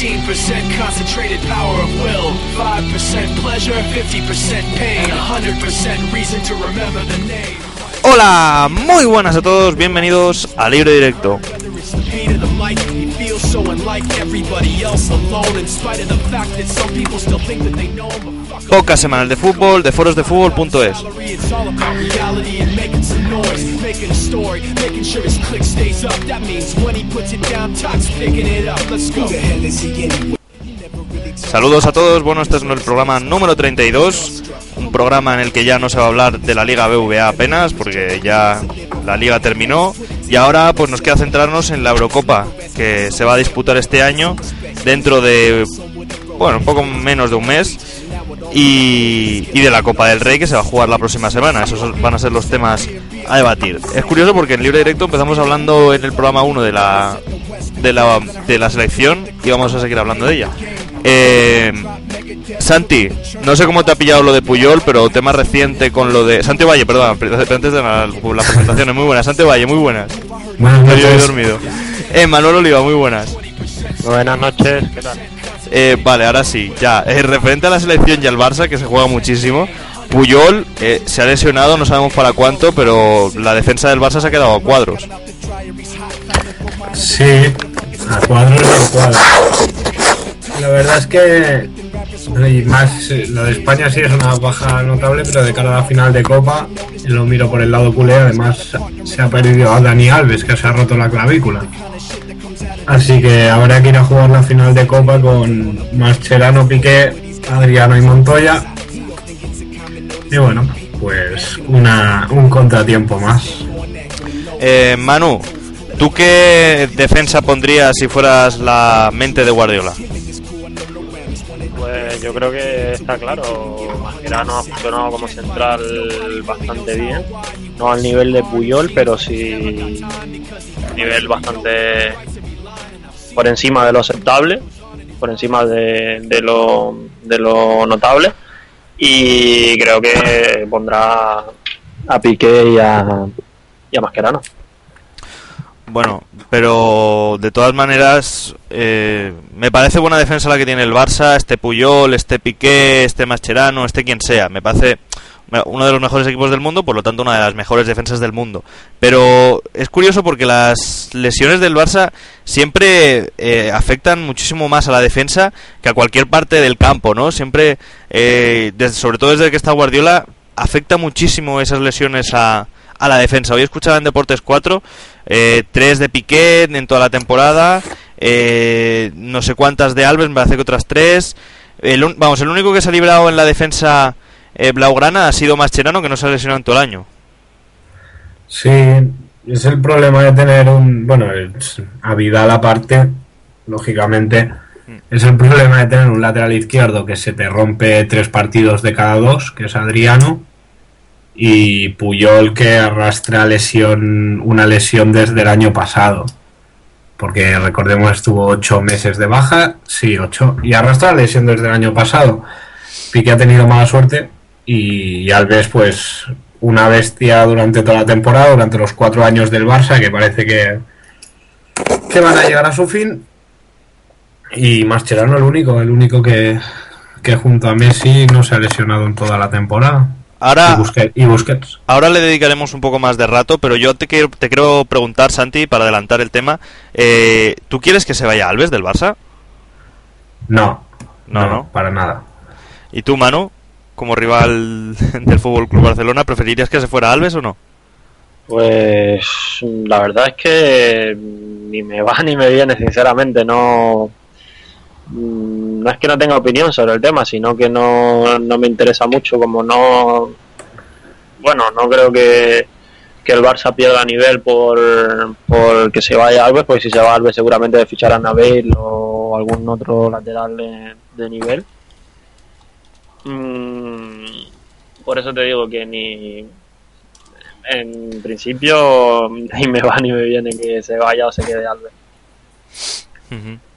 15% concentrated power of will, 5% pleasure, 50% pain, 100% reason to remember the name. Hola, muy buenas a todos, bienvenidos a Libre Directo. Pain of the mic, he feels so unlike everybody else alone, in spite of the fact that some people still think that they know him, but fuck Podcast semanal de fútbol de Saludos a todos, bueno, este es el programa número 32, un programa en el que ya no se va a hablar de la Liga BVA apenas, porque ya la liga terminó, y ahora pues nos queda centrarnos en la Eurocopa, que se va a disputar este año, dentro de, bueno, un poco menos de un mes, y, y de la Copa del Rey que se va a jugar la próxima semana. Esos van a ser los temas a debatir. Es curioso porque en Libre Directo empezamos hablando en el programa 1 de la, de la, de la selección y vamos a seguir hablando de ella. Eh, Santi, no sé cómo te ha pillado lo de Puyol, pero tema reciente con lo de... Santi Valle, perdón, antes de la, la presentación, es muy buena. Santi Valle, muy buenas. Buenas Yo he noches. dormido. Eh, Manuel Oliva, muy buenas. Buenas noches, ¿qué tal? Eh, vale, ahora sí, ya. Eh, referente a la selección y al Barça, que se juega muchísimo. Puyol eh, se ha lesionado, no sabemos para cuánto, pero la defensa del Barça se ha quedado a cuadros. Sí, a cuadros a cuadros. La verdad es que y más de España sí es una baja notable, pero de cara a la final de Copa, lo miro por el lado culé, además se ha perdido a Dani Alves, que se ha roto la clavícula. Así que habrá que ir a jugar la final de Copa con Mascherano, Piqué, Adriano y Montoya. Y bueno, pues una, un contratiempo más. Eh, Manu, ¿tú qué defensa pondrías si fueras la mente de Guardiola? Yo creo que está claro. Mascherano ha funcionado como central bastante bien. No al nivel de Puyol, pero sí a nivel bastante por encima de lo aceptable, por encima de, de lo, de lo notable. Y creo que pondrá a Piqué y a, y a Mascherano. Bueno, pero de todas maneras, eh, me parece buena defensa la que tiene el Barça, este Puyol, este Piqué, este Mascherano, este quien sea. Me parece uno de los mejores equipos del mundo, por lo tanto una de las mejores defensas del mundo. Pero es curioso porque las lesiones del Barça siempre eh, afectan muchísimo más a la defensa que a cualquier parte del campo, ¿no? Siempre, eh, desde- sobre todo desde que está Guardiola, afecta muchísimo esas lesiones a, a la defensa. Hoy escuchaba en Deportes 4 eh, tres de Piqué en toda la temporada, eh, no sé cuántas de Alves, me parece que otras tres. El, un- vamos, el único que se ha librado en la defensa eh, blaugrana ha sido Mascherano, que no se ha lesionado en todo el año. Sí, es el problema de tener un. Bueno, a Vidal aparte, lógicamente, es el problema de tener un lateral izquierdo que se te rompe tres partidos de cada dos, que es Adriano, y Puyol que arrastra lesión, una lesión desde el año pasado. Porque recordemos, estuvo ocho meses de baja, sí, ocho, y arrastra lesión desde el año pasado. Piqué ha tenido mala suerte y Alves, pues, una bestia durante toda la temporada, durante los cuatro años del Barça, que parece que, que van a llegar a su fin. Y Mascherano el único, el único que, que junto a Messi no se ha lesionado en toda la temporada. Ahora, Y, Busquets, y Busquets. ahora le dedicaremos un poco más de rato, pero yo te quiero, te quiero preguntar, Santi, para adelantar el tema. eh, ¿Tú quieres que se vaya Alves del Barça? No, No, no. para nada. ¿Y tú, Manu, como rival del Fútbol Club Barcelona, preferirías que se fuera Alves o no? Pues la verdad es que ni me va ni me viene, sinceramente. No, no es que no tenga opinión sobre el tema, sino que no, no me interesa mucho. Como no. Bueno, no creo que, que el Barça pierda nivel por, por que se vaya Alves, porque si se va Alves seguramente ficharán a Bale o algún otro lateral de, de nivel. Mm, por eso te digo que ni en principio ni me va ni me viene que se vaya o se quede Alves. Ujú.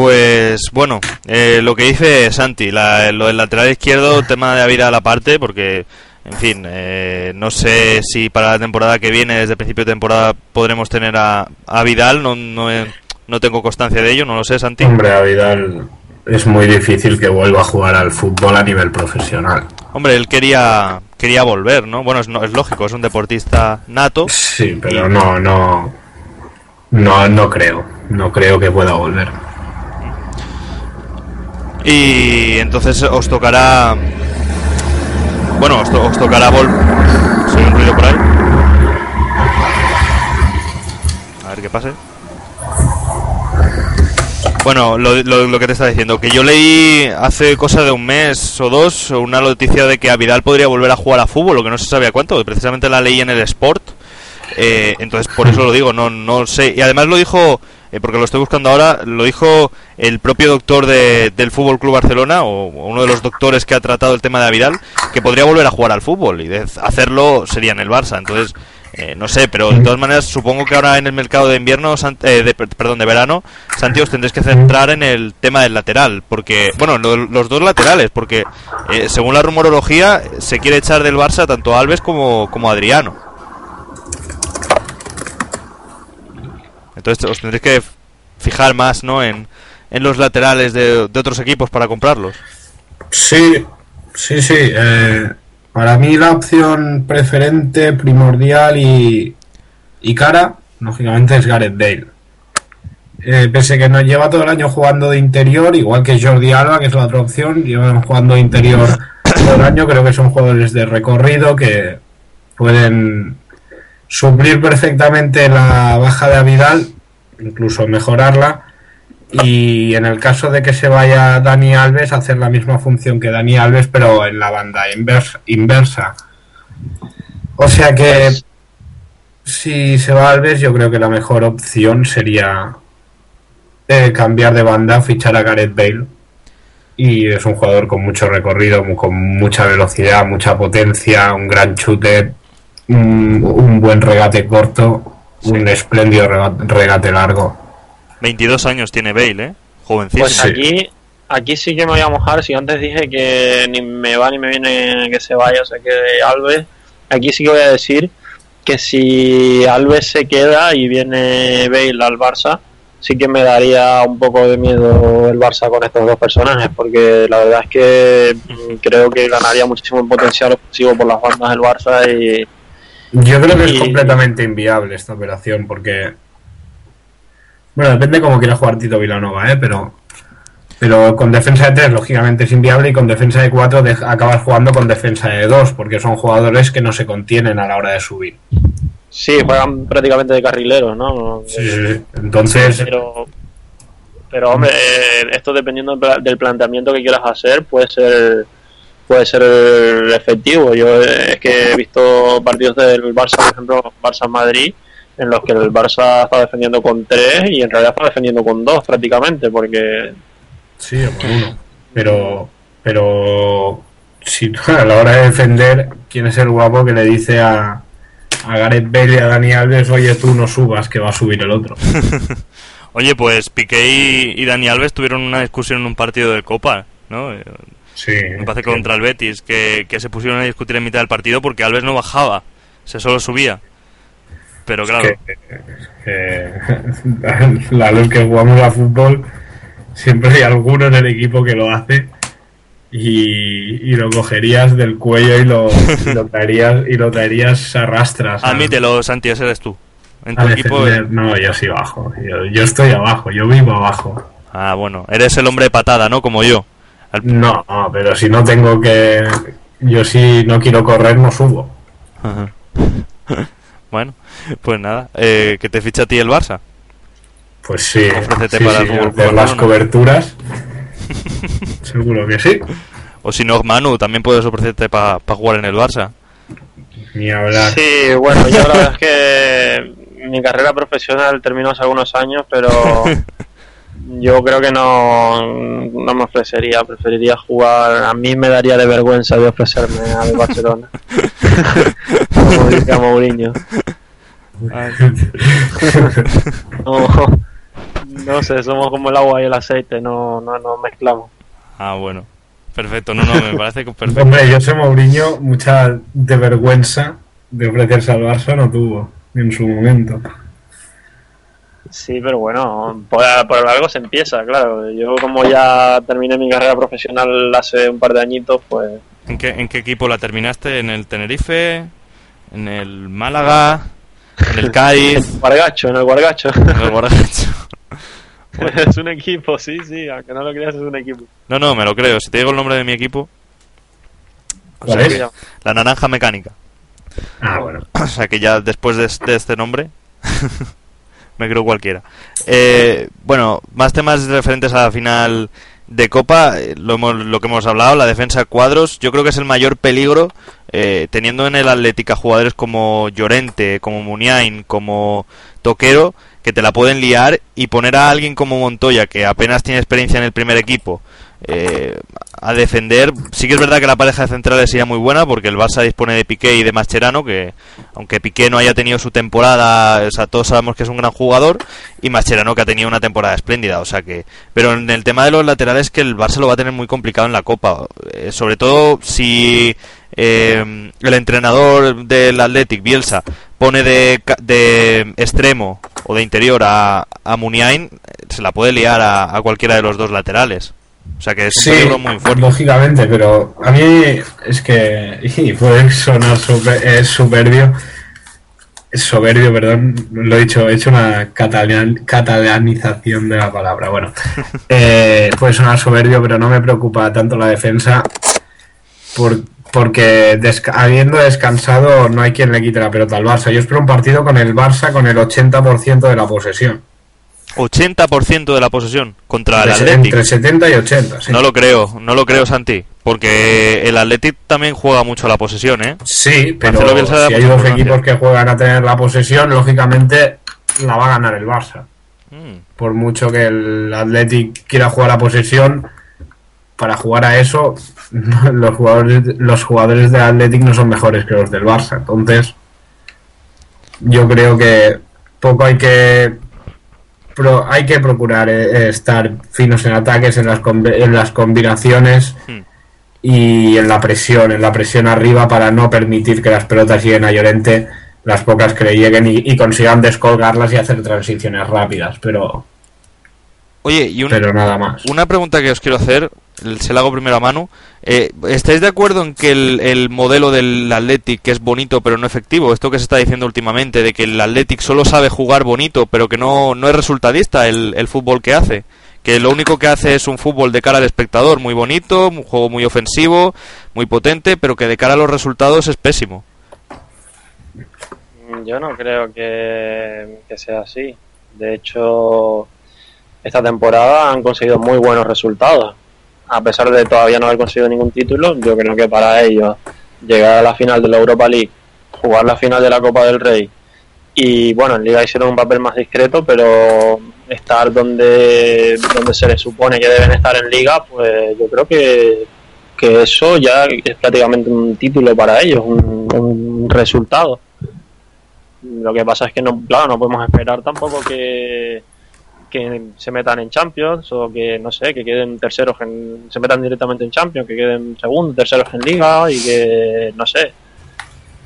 Pues bueno, eh, lo que dice Santi, la- lo del lateral izquierdo, tema de Avidal aparte, porque, en fin, eh, no sé si para la temporada que viene, desde el principio de temporada, podremos tener a, a Vidal, no, no, he- no tengo constancia de ello, no lo sé, Santi. Hombre, a Vidal es muy difícil que vuelva a jugar al fútbol a nivel profesional. Hombre, él quería quería volver, ¿no? Bueno, es, no- es lógico, es un deportista nato. Sí, pero no, no, no, no creo, no creo que pueda volver. Y entonces os tocará. Bueno, os, to- os tocará vol. ¿Se oye un ruido por ahí? A ver qué pase. Bueno, lo, lo- lo que te está diciendo, que yo leí hace cosa de un mes o dos una noticia de que Avidal podría volver a jugar a fútbol, lo que no se sabía cuánto, precisamente la leí en el Sport. Eh, entonces, por eso lo digo, no, no sé. Y además lo dijo, eh, porque lo estoy buscando ahora, lo dijo el propio doctor de- del Fútbol Club Barcelona, o uno de los doctores que ha tratado el tema de Avidal, que podría volver a jugar al fútbol y de hacerlo sería en el Barça. Entonces, eh, no sé, pero de todas maneras, supongo que ahora en el mercado de invierno, eh, de, per- perdón, de verano, Santi, os tendréis que centrar en el tema del lateral, porque, bueno, lo- los dos laterales, porque eh, según la rumorología, se quiere echar del Barça tanto a Alves como, como Adriano. Entonces os tendréis que fijar más, ¿no? En, en los laterales de, de otros equipos para comprarlos. Sí, sí, sí. eh, para mí la opción preferente, primordial y, y cara, lógicamente, es Gareth Bale. Eh, pese que nos lleva todo el año jugando de interior, igual que Jordi Alba, que es la otra opción, llevan jugando de interior todo el año. Creo que son jugadores de recorrido que pueden suplir perfectamente la baja de Avidal, incluso mejorarla. Y en el caso de que se vaya Dani Alves, hacer la misma función que Dani Alves, pero en la banda inversa. inversa. O sea que si se va Alves, yo creo que la mejor opción sería eh, cambiar de banda, fichar a Gareth Bale. Y es un jugador con mucho recorrido, con mucha velocidad, mucha potencia, un gran shooter, un, un buen regate corto, un espléndido rega- regate largo. 22 años tiene Bale, ¿eh? Jovencísimo. Pues aquí, aquí sí que me voy a mojar. Si antes dije que ni me va ni me viene que se vaya o se quede Alves, aquí sí que voy a decir que si Alves se queda y viene Bale al Barça, sí que me daría un poco de miedo el Barça con estos dos personajes, porque la verdad es que mm, creo que ganaría muchísimo potencial ofensivo por las bandas del Barça y Yo creo que es completamente inviable esta operación porque. Bueno, depende cómo quiera jugar Tito Vilanova, ¿eh? Pero. Pero con defensa de 3, lógicamente es inviable, y con defensa de 4 acabas jugando con defensa de 2, porque son jugadores que no se contienen a la hora de subir. sí, juegan prácticamente de carrileros, ¿no? Sí, sí, sí. Entonces, pero pero hombre eh, esto dependiendo del planteamiento que quieras hacer puede ser puede ser efectivo yo eh, es que he visto partidos del Barça por ejemplo Barça Madrid en los que el Barça está defendiendo con tres y en realidad está defendiendo con dos prácticamente porque sí, o con uno. Pero. Pero. Si a la hora de defender, ¿quién es el guapo que le dice a. A Gareth Bale y a Dani Alves, oye, tú no subas, que va a subir el otro. Oye, pues Piqué y, y Dani Alves tuvieron una discusión en un partido de Copa, ¿no? Sí. Me parece que contra el Betis, que, que se pusieron a discutir en mitad del partido porque Alves no bajaba, se solo subía. Pero claro, que, que a los que jugamos a fútbol siempre hay alguno en el equipo que lo hace y, y lo cogerías del cuello y lo, y lo traerías y lo traerías a rastras a- admítelo, Santi, ese eres tú. En tu equipo. defender. no yo sí bajo yo, yo estoy abajo yo vivo abajo Ah, bueno, eres el hombre de patada, ¿no? Como yo. Al- No, no, pero si no tengo que. Yo si no quiero correr, no subo. Ajá. bueno, pues nada, eh, que te ficha a ti el Barça. Pues sí, Ofrécete sí, para sí, el fútbol hacer las coberturas. Seguro que sí. O si no, Manu, también puedes ofrecerte para jugar en el Barça. Ni hablar. Sí, bueno, yo la verdad es que mi carrera profesional terminó hace algunos años, pero yo creo que no, no me ofrecería. Preferiría jugar. A mí me daría de vergüenza de ofrecerme al Barcelona. Como dice Mourinho. No, no sé, somos como el agua y el aceite, no, no nos mezclamos. Ah, bueno. Perfecto, no, no, me parece que perfecto. Hombre, yo sé Mourinho, mucha de vergüenza de ofrecerse al Barça no tuvo en su momento. Sí, pero bueno, por, por algo se empieza, claro. Yo como ya terminé mi carrera profesional hace un par de añitos, pues ¿En qué, ¿En qué equipo la terminaste? ¿En el Tenerife? ¿En el Málaga? ¿En el Cádiz? Guargacho, en el Guargacho. ¿En el Guadalajara? es un equipo, sí, sí, aunque no lo creas es un equipo. No, no, me lo creo. Si te digo el nombre de mi equipo, ¿Cuál sea, es? la Naranja Mecánica. Ah, bueno. O sea que ya después de, de este nombre me creo cualquiera. Eh, bueno, más temas referentes a la final de Copa, eh, lo, hemos- lo que hemos hablado, la defensa cuadros, yo creo que es el mayor peligro eh, teniendo en el Atlética jugadores como Llorente, como Muniain, como Toquero, que te la pueden liar y poner a alguien como Montoya, que apenas tiene experiencia en el primer equipo, eh, a defender. Sí que es verdad que la pareja de centrales sería muy buena porque el Barça dispone de Piqué y de Mascherano, que aunque Piqué no haya tenido su temporada, o sea, todos sabemos que es un gran jugador, y Mascherano que ha tenido una temporada espléndida, o sea que... Pero en el tema de los laterales que el Barça lo va a tener muy complicado en la Copa, eh, sobre todo si eh, el entrenador del Athletic, Bielsa, pone de, de extremo o de interior a, a Muniain, eh, se la puede liar a, a cualquiera de los dos laterales. O sea que es un peligro muy fuerte. lógicamente, pero a mí es que y puede sonar super- es soberbio. Es soberbio, perdón, lo he dicho, he hecho una catalan- catalanización de la palabra. Bueno, eh, puede sonar soberbio, pero no me preocupa tanto la defensa por- porque desca- habiendo descansado no hay quien le quite la pelota al Barça. Yo espero un partido con el Barça con el 80% de la posesión. 80% de la posesión contra el Athletic. entre 70 y 80, sí. No lo creo, no lo creo, Santi. Porque el Athletic también juega mucho a la posesión, ¿eh? Sí, pero si hay dos equipos que juegan a tener la posesión, lógicamente la va a ganar el Barça. Mm. Por mucho que el Athletic quiera jugar a posesión, para jugar a eso, los jugadores, los jugadores del Athletic no son mejores que los del Barça. Entonces, yo creo que poco hay que pro- hay que procurar eh, estar finos en ataques, en las, en las combinaciones Hmm. y en la presión, en la presión arriba para no permitir que las pelotas lleguen a Llorente, las pocas que le lleguen y, y consigan descolgarlas y hacer transiciones rápidas, pero, Oye, y un- pero nada más. una pregunta que os quiero hacer, se la hago primero a Manu. Eh, ¿Estáis de acuerdo en que el, el modelo del Athletic es bonito pero no efectivo? Esto que se está diciendo últimamente, de que el Athletic solo sabe jugar bonito pero que no, no es resultadista el, el fútbol que hace. Que lo único que hace es un fútbol de cara al espectador, muy bonito, un juego muy ofensivo, muy potente, pero que de cara a los resultados es pésimo. Yo no creo que, que sea así. De hecho, esta temporada han conseguido muy buenos resultados. A pesar de todavía no haber conseguido ningún título, yo creo que para ellos llegar a la final de la Europa League, jugar la final de la Copa del Rey y bueno, en Liga hicieron un papel más discreto, pero estar donde, donde se les supone que deben estar en Liga, pues yo creo que, que eso ya es prácticamente un título para ellos, un, un resultado. Lo que pasa es que no, claro, no podemos esperar tampoco que, que se metan en Champions o que, no sé, que queden terceros, en, se metan directamente en Champions, que queden segundos, terceros en Liga y que, no sé.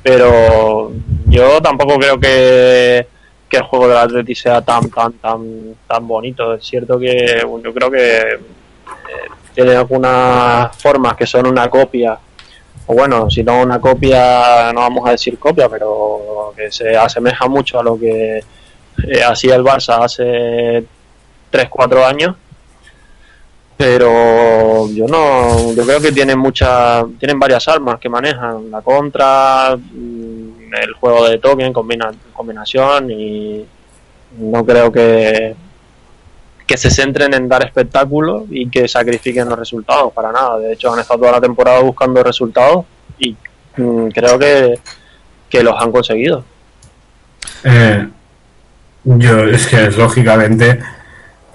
Pero yo tampoco creo que, que el juego del Atleti sea tan, tan, tan, tan bonito. Es cierto que yo creo que eh, tiene algunas formas que son una copia o bueno, si no una copia, no vamos a decir copia, pero que se asemeja mucho a lo que eh, hacía el Barça hace 3-4 años, pero yo no yo creo que tienen muchas tienen varias armas que manejan. La contra mm, el juego de token combina, combinación y no creo que que se centren en dar espectáculo y que sacrifiquen los resultados para nada. De hecho han estado toda la temporada buscando resultados y mm, creo que, que los han conseguido. Eh, yo, es que lógicamente,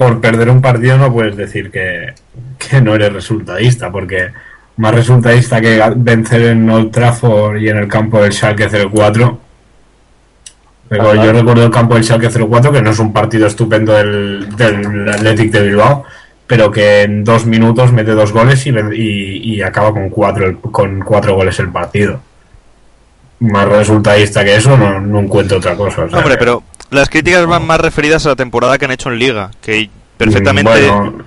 por perder un partido no puedes decir que, que no eres resultadista, porque más resultadista que vencer en Old Trafford y en el campo del Schalke 04. Pero yo recuerdo el campo del Schalke 04, que no es un partido estupendo del, del Athletic de Bilbao, pero que en dos minutos mete dos goles y, ven- y, y acaba con cuatro, con cuatro goles el partido. Más resultadista que eso, no, no encuentro otra cosa. o sea Hombre, pero las críticas van más referidas a la temporada que han hecho en Liga, que perfectamente... Bueno,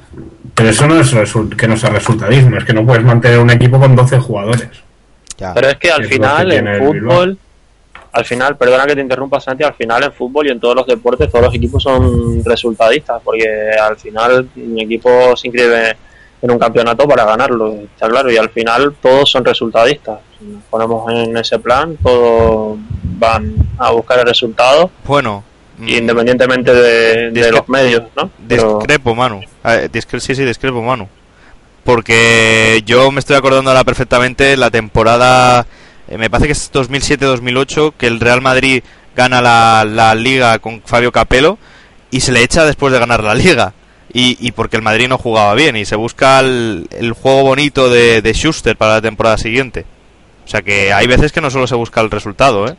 pero eso no es que no sea resultadismo, es que no puedes mantener un equipo con 12 jugadores. Ya. Pero es que al Es final que en fútbol, al final, perdona que te interrumpa Santi, al final en fútbol y en todos los deportes todos los equipos son resultadistas, porque al final un equipo se inscribe en un campeonato para ganarlo, está claro, y al final todos son resultadistas. Si nos ponemos en ese plan, todos van a buscar el resultado, Bueno... mm, independientemente de, los medios, ¿no? Pero- Discrepo, discre- sí, sí, discrepo, Manu. Porque yo me estoy acordando ahora perfectamente la temporada, eh, me parece que es 2007-2008, que el Real Madrid gana la, la liga con Fabio Capello y se le echa después de ganar la liga. Y, y porque el Madrid no jugaba bien y se busca el, el juego bonito de, de Schuster para la temporada siguiente. O sea que hay veces que no solo se busca el resultado, ¿eh?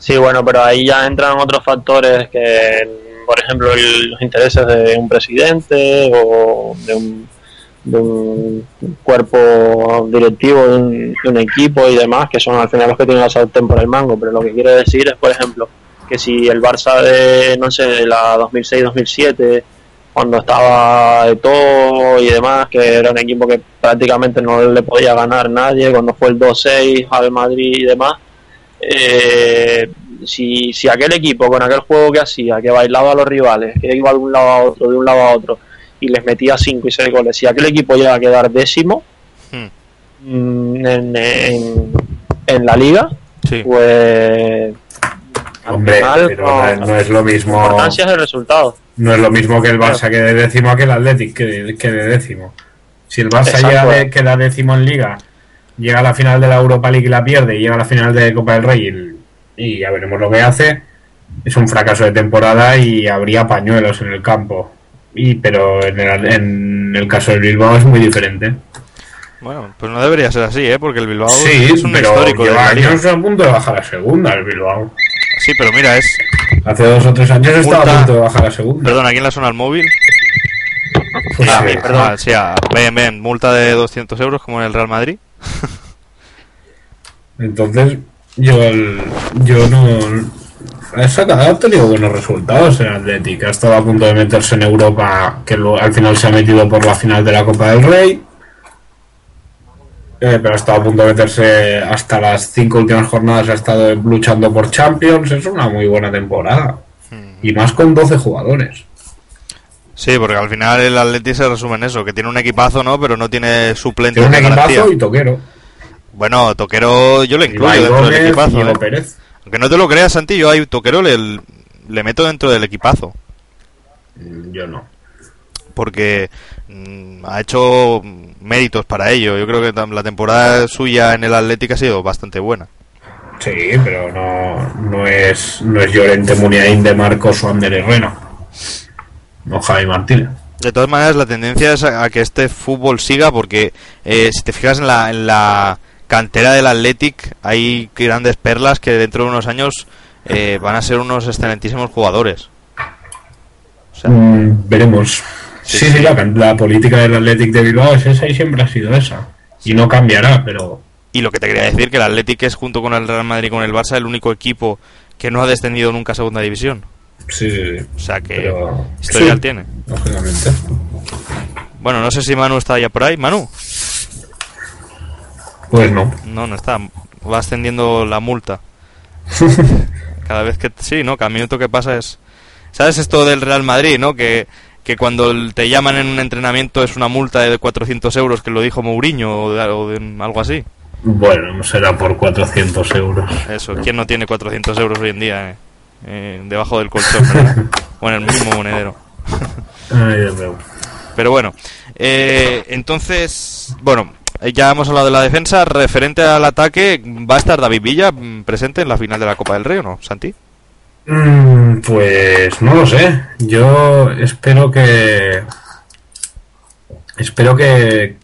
Sí, bueno, pero ahí ya entran otros factores que, por ejemplo, el- los intereses de un presidente o de un, de un cuerpo directivo de un, equipo y demás, que son al final los que tienen la sartén por el mango. Pero lo que quiero decir es, por ejemplo, que si el Barça de, no sé, la 2006-2007, cuando estaba de todo y demás, que era un equipo que prácticamente no le podía ganar nadie, cuando fue el 2-6 al Madrid y demás, eh, si, si aquel equipo con aquel juego que hacía, que bailaba a los rivales, que iba de un lado a otro, de un lado a otro, y les metía 5 y 6 goles, si aquel equipo llega a quedar décimo Hmm. mm, en, en, en la liga, Sí. pues Hombre, final, pero no, es- no es lo la mismo. importancia es el resultado. No es lo mismo que el Barça quede décimo que el Athletic que, que de décimo. Si el Barça Exacto. llega de- queda décimo en Liga, llega a la final de la Europa League y la pierde, y llega a la final de Copa del Rey y, y ya veremos lo que hace, es un fracaso de temporada y habría pañuelos en el campo. Y pero en el, en el caso del Bilbao es muy diferente. Bueno, pues no debería ser así, ¿eh? Porque el Bilbao Sí, es un pero histórico lleva la años a punto de bajar a segunda el Bilbao. Sí, pero mira, es... Hace dos o tres años estaba a punto de bajar a segunda. Perdón, ¿a quién le suena el móvil? Pues a sí. perdón. Ah, sí, multa de 200 euros como en el Real Madrid. Entonces, yo, el- yo no. Ha, sacado, ha tenido buenos resultados en Athletic. Ha estado a punto de meterse en Europa, que luego- al final se ha metido por la final de la Copa del Rey. Eh, pero ha estado a punto de meterse hasta las cinco últimas jornadas. Ha estado luchando por Champions. Es una muy buena temporada. Y más con 12 jugadores. Sí, porque al final el Atleti se resume en eso, que tiene un equipazo, ¿no? Pero no tiene suplentes Tiene un garantía. equipazo y toquero. Bueno, Toquero yo lo incluyo Ibai dentro del equipazo. Diego ¿eh? Pérez. Aunque no te lo creas, Santi, yo a Toquero le, le meto dentro del equipazo. Mm, Yo no. Porque mm, ha hecho méritos para ello. Yo creo que la temporada suya en el Atlético ha sido bastante buena. Sí, pero no, no es no es Llorente Muniain de Marcos o Ander Herrera. No Javi Martínez. De todas maneras, la tendencia es a, que este fútbol siga porque eh, si te fijas en la, en la cantera del Athletic hay grandes perlas que dentro de unos años eh, van a ser unos excelentísimos jugadores. O sea, Mm, veremos. Sí, Sí, sí. sí, la, la política del Athletic de Bilbao es esa y siempre ha sido esa. Y no cambiará, pero y lo que te quería decir que el Athletic es junto con el Real Madrid y con el Barça el único equipo que no ha descendido nunca a segunda división. Sí, sí, sí. O sea que Pero- historial sí. tiene. Lógicamente. Bueno, no sé si Manu está ya por ahí. Manu. Pues no. No, no está. Va ascendiendo la multa. Cada vez que... Sí, ¿no? Cada minuto que pasa es... ¿Sabes esto del Real Madrid, no? Que, que cuando te llaman en un entrenamiento es una multa de 400 euros, que lo dijo Mourinho o, de, o de algo así. Bueno, no será por 400 euros. Eso, ¿quién no tiene 400 euros hoy en día eh? Eh, debajo del colchón, ¿verdad? o en el mismo monedero? Ay, Dios mío. Pero bueno, eh, entonces, bueno, eh, ya hemos hablado de la defensa. Referente al ataque, ¿va a estar David Villa mm, presente en la final de la Copa del Rey o no, Santi? Mm, Pues no lo sé. Yo espero que. Espero que.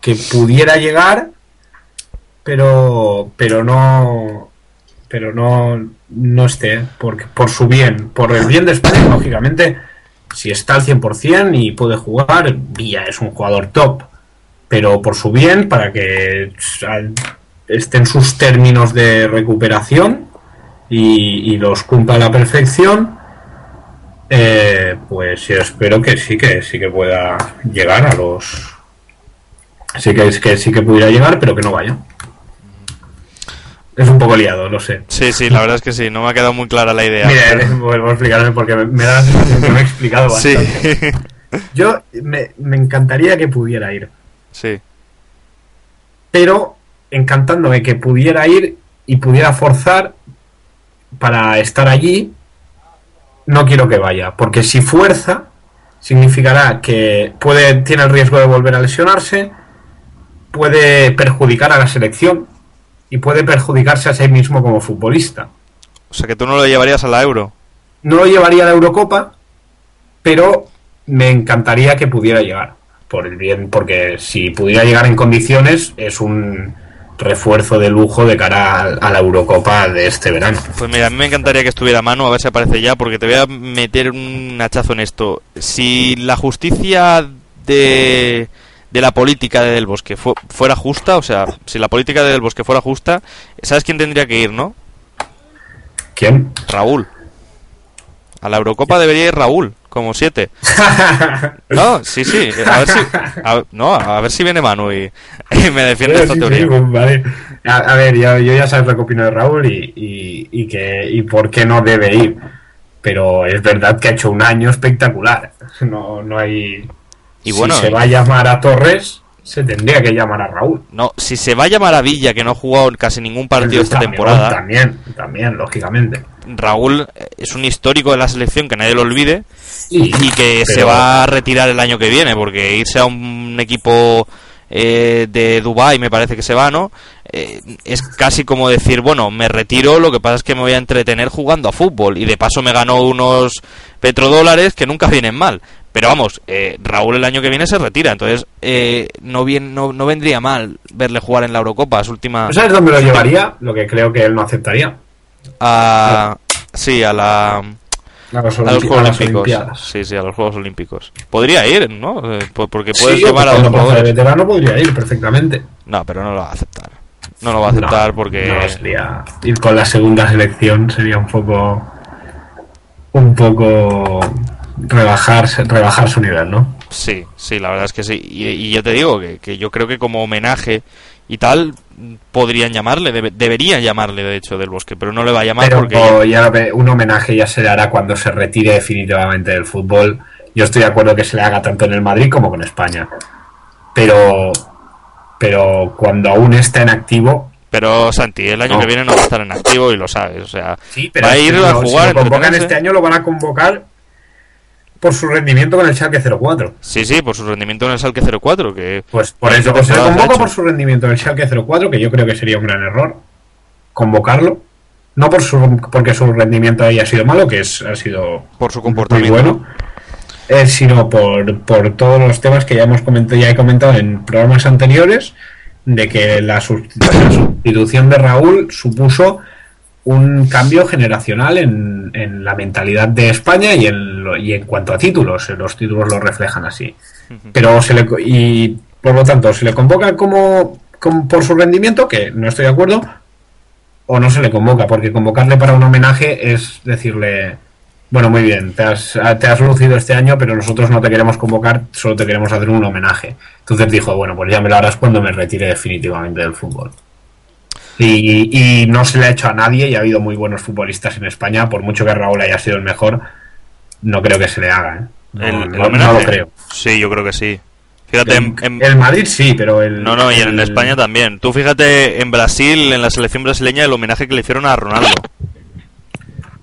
que pudiera llegar. Pero. Pero no. Pero no. No esté. Porque, por su bien. Por el bien de España, lógicamente. Si está al 100% y puede jugar, Villa es un jugador top. Pero por su bien, para que al- esté en sus términos de recuperación y, los cumpla a la perfección, eh, pues yo espero que sí que sí que pueda llegar a los sí que que sí que pudiera llegar, pero que no vaya. Es un poco liado, lo sé. Sí, sí, la verdad es que sí, no me ha quedado muy clara la idea. Mira, pero- eh, vuelvo a explicarme porque me, me da me he explicado Sí, bastante. Yo me, me encantaría que pudiera ir, sí, pero encantándome que pudiera ir y pudiera forzar para estar allí, no quiero que vaya, porque si fuerza, significará que puede, tiene el riesgo de volver a lesionarse, puede perjudicar a la selección y puede perjudicarse a sí mismo como futbolista. o sea que tú no lo llevarías a la Euro. No lo llevaría a la Eurocopa, pero me encantaría que pudiera llegar. Por el bien, porque si pudiera llegar en condiciones, es un refuerzo de lujo de cara a, a la Eurocopa de este verano. Pues mira, a mí me encantaría que estuviera Manu, a ver si aparece ya, porque te voy a meter un hachazo en esto. Si la justicia de, de la política de Del Bosque fu- fuera justa, o sea, si la política de Del Bosque fuera justa, ¿sabes quién tendría que ir, no? ¿Quién? Raúl. A la Eurocopa debería ir Raúl, como siete. No, sí, sí. A ver si, a, no, a ver si viene Manu y, y me defiende esta Sí, sí, teoría. pues, vale. a, a ver, yo, yo ya sabes lo que opino de Raúl y, y, y que, y por qué no debe ir. Pero es verdad que ha hecho un año espectacular. No, no hay. Y bueno, si se va a llamar a Torres, se tendría que llamar a Raúl. No, si se va a llamar a Villa, que no ha jugado en casi ningún partido esta También, temporada, También, también, lógicamente. Raúl eh, es un histórico de la selección que nadie lo olvide Y, y que se va a retirar el año que viene, porque irse a un equipo eh, de Dubai me parece que se va, ¿no? Eh, es casi como decir, bueno, me retiro, lo que pasa es que me voy a entretener jugando a fútbol y de paso me ganó unos petrodólares que nunca vienen mal. Pero vamos, eh, Raúl el año que viene se retira, entonces eh, no, bien, no, no vendría mal verle jugar en la Eurocopa, su última... ¿Sabes dónde lo llevaría? Lo que creo que él no aceptaría. A, sí, a la... A los, A los olimpi- Juegos a Olímpicos. Sí, sí, a los Juegos Olímpicos. Podría ir, ¿no? Eh, po- Porque puedes Sí, llevar a dos jugadores. veterano podría ir perfectamente. No, pero no lo va a aceptar. No lo va a aceptar No, porque. no, sería ir con la segunda selección sería un poco un poco rebajar rebajar su nivel, ¿no? Sí, sí, la verdad es que sí. Y, y yo te digo que, que yo creo que como homenaje y tal, podrían llamarle, debe- deberían llamarle de hecho del bosque, pero no le va a llamar Pero porque. ya- ya ve- un homenaje ya se le hará cuando se retire definitivamente del fútbol. Yo estoy de acuerdo que se le haga tanto en el Madrid como con España. Pero pero cuando aún está en activo, Pero Santi, el año No. que viene no va a estar en activo y lo sabes. O sea, Sí, pero va a ir si a lo- si jugar. lo convocan este año lo van a convocar por su rendimiento con el Schalke 04. Sí, sí, por su rendimiento en el Salque 04, que. Pues por eso pues se de convoca por su rendimiento en el Schalke 04, que yo creo que sería un gran error convocarlo. No por su, porque su rendimiento haya sido malo, que es, ha sido Por su muy comportamiento. bueno, eh, sino por, por todos los temas que ya hemos comentado, ya he comentado en programas anteriores, de que la, sust- la sustitución de Raúl supuso un cambio generacional en, en la mentalidad de España y en, lo- y en cuanto a títulos, eh, los títulos lo reflejan así. Pero se le y por lo tanto se le convoca como, como por su rendimiento, que no estoy de acuerdo, o no se le convoca, porque convocarle para un homenaje es decirle, bueno, muy bien, te has, te has lucido este año, pero nosotros no te queremos convocar, solo te queremos hacer un homenaje. Entonces dijo, bueno, pues ya me lo harás cuando me retire definitivamente del fútbol. Y, y no se le ha hecho a nadie y ha habido muy buenos futbolistas en España, por mucho que Raúl haya sido el mejor, no creo que se le haga. ¿eh? No, el, el no lo creo. Sí, yo creo que sí. Fíjate, en, en- El Madrid sí, pero el. no, no, y en, el- España también. Tú fíjate en Brasil, en la selección brasileña, el homenaje que le hicieron a Ronaldo.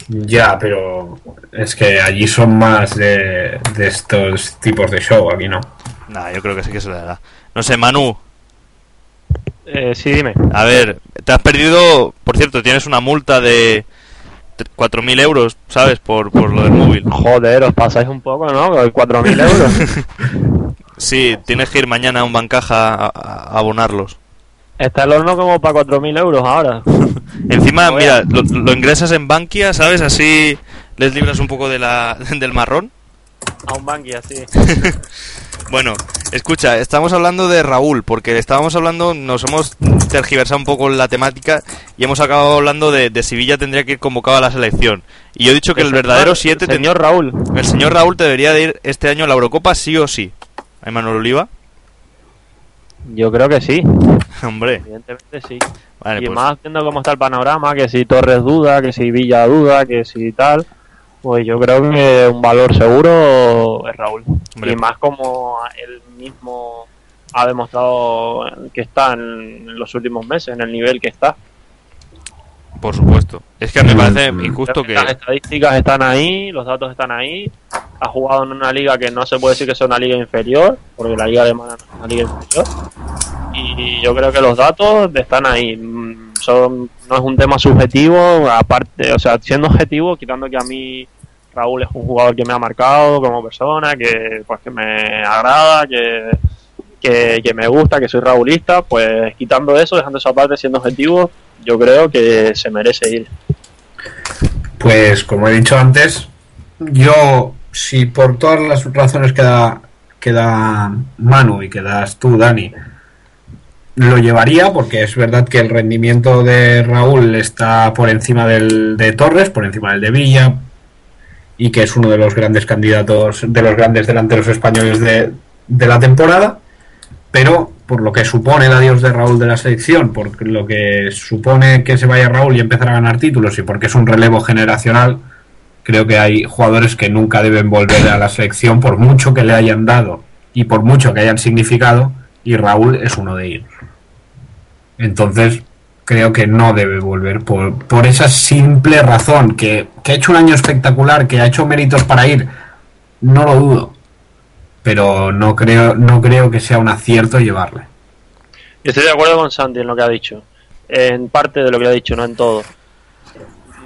Ya, pero es que allí son más de, de estos tipos de show, aquí no. Nah, yo creo que sí que se le dará. No sé, Manu, Eh, sí, dime. a ver, te has perdido, por cierto, tienes una multa de tre- 4.000 euros, ¿sabes? Por, por lo del móvil. Joder, os pasáis un poco, ¿no? Con 4.000 euros. Sí, tienes que ir mañana a un bancaja a, a abonarlos. Está el horno como para 4.000 euros ahora. Encima, mira, lo, lo ingresas en Bankia, ¿sabes? Así les libras un poco de la, del marrón. A un banqui así. Bueno, escucha, estamos hablando de Raúl, porque estábamos hablando, nos hemos tergiversado un poco la temática y hemos acabado hablando de, de Sevilla tendría que ir convocado a la selección. Y yo he dicho que el verdadero 7 Señor Raúl. el señor Raúl debería de ir este año a la Eurocopa sí o sí. ¿Hay Manuel Oliva? Yo creo que sí. Hombre, Evidentemente sí. vale, y pues, más viendo cómo está el panorama, que si Torres duda, que si Villa duda, que si tal, pues yo creo que un valor seguro es Raúl. Hombre. Y más como él mismo ha demostrado que está en los últimos meses, en el nivel que está. por supuesto. Es que me parece injusto que... Las estadísticas están ahí, los datos están ahí. Ha jugado en una liga que no se puede decir que sea una liga inferior, porque la liga alemana no es una liga inferior. Y yo creo que los datos están ahí. Mm, Son, no es un tema subjetivo, aparte, o sea, siendo objetivo, quitando que a mí Raúl es un jugador que me ha marcado como persona, que pues que me agrada, que, que, que me gusta, que soy raulista, pues quitando eso, dejando esa parte siendo objetivo, yo creo que se merece ir. Pues como he dicho antes, yo, si por todas las razones que da, que Manu y que das tú, Dani, lo llevaría, porque es verdad que el rendimiento de Raúl está por encima del de Torres, por encima del de Villa, y que es uno de los grandes candidatos, de los grandes delanteros españoles de, de la temporada, pero por lo que supone el adiós de Raúl de la selección, por lo que supone que se vaya Raúl y empezar a ganar títulos y porque es un relevo generacional, creo que hay jugadores que nunca deben volver a la selección por mucho que le hayan dado y por mucho que hayan significado, y Raúl es uno de ellos. Entonces, creo que no debe volver por, por esa simple razón, que, que ha hecho un año espectacular, que ha hecho méritos para ir, no lo dudo, pero no creo, no creo que sea un acierto llevarle. Estoy de acuerdo con Santi en lo que ha dicho. En parte de lo que ha dicho, no en todo.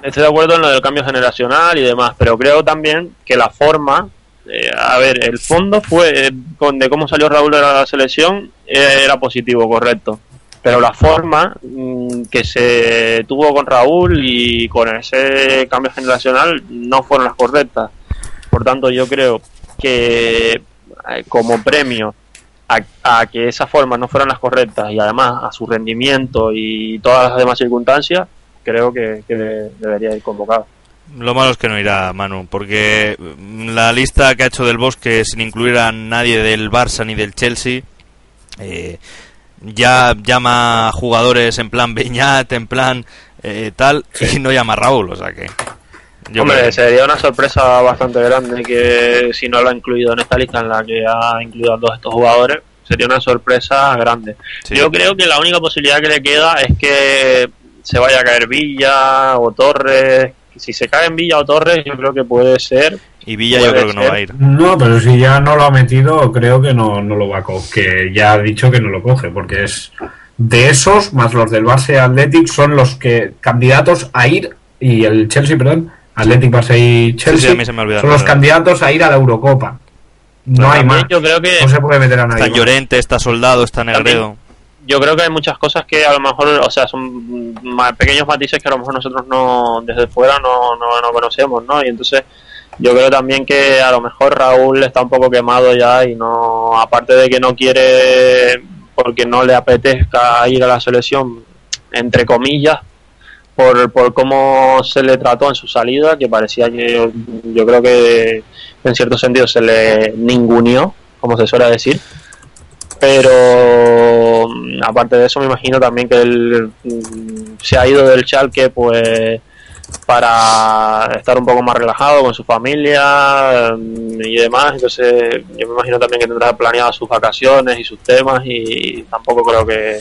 Estoy de acuerdo en lo del cambio generacional y demás, pero creo también que la forma. eh, a ver, el fondo fue. eh, con de cómo salió Raúl de la selección eh, era positivo, correcto. Pero la forma mm, que se tuvo con Raúl y con ese cambio generacional no fueron las correctas. Por tanto, yo creo que eh, como premio a, a que esas formas no fueran las correctas y además a su rendimiento y todas las demás circunstancias, creo que, que de- debería ir convocado. Lo malo es que no irá Manu, porque la lista que ha hecho del Bosque sin incluir a nadie del Barça ni del Chelsea, eh, ya llama a jugadores en plan Beñat, en plan eh, tal, y no llama a Raúl, o sea que... yo Hombre, creo sería una sorpresa bastante grande que si no lo ha incluido en esta lista en la que ha incluido a todos estos jugadores, sería una sorpresa grande. sí. Yo creo que la única posibilidad que le queda es que se vaya a caer Villa o Torres. Si se cae en Villa o Torres, yo creo que puede ser Y Villa yo creo que no va a ir. No, pero si ya no lo ha metido, creo que no, no lo va a coger. Que ya ha dicho que no lo coge, porque es de esos, más los del Barça y Athletic, son los que candidatos a ir, y el Chelsea, perdón, Athletic, Barça y Chelsea, sí, a mí se me olvida son los candidatos a ir a la Eurocopa. No Pero hay más. Yo creo que No se puede meter a nadie. Está más. Llorente, está Soldado, está Negredo. Yo creo que hay muchas cosas que a lo mejor, o sea, son pequeños matices que a lo mejor nosotros no desde fuera no, no, no conocemos, ¿no? Y entonces yo creo también que a lo mejor Raúl está un poco quemado ya y no, aparte de que no quiere, porque no le apetezca ir a la selección, entre comillas, por, por cómo se le trató en su salida, que parecía que yo creo que en cierto sentido se le ninguneó, como se suele decir pero mm, aparte de eso me imagino también que él mm, se ha ido del Schalke pues para estar un poco más relajado con su familia mm, y demás. Entonces, yo me imagino también que tendrá planeadas sus vacaciones y sus temas y tampoco creo que,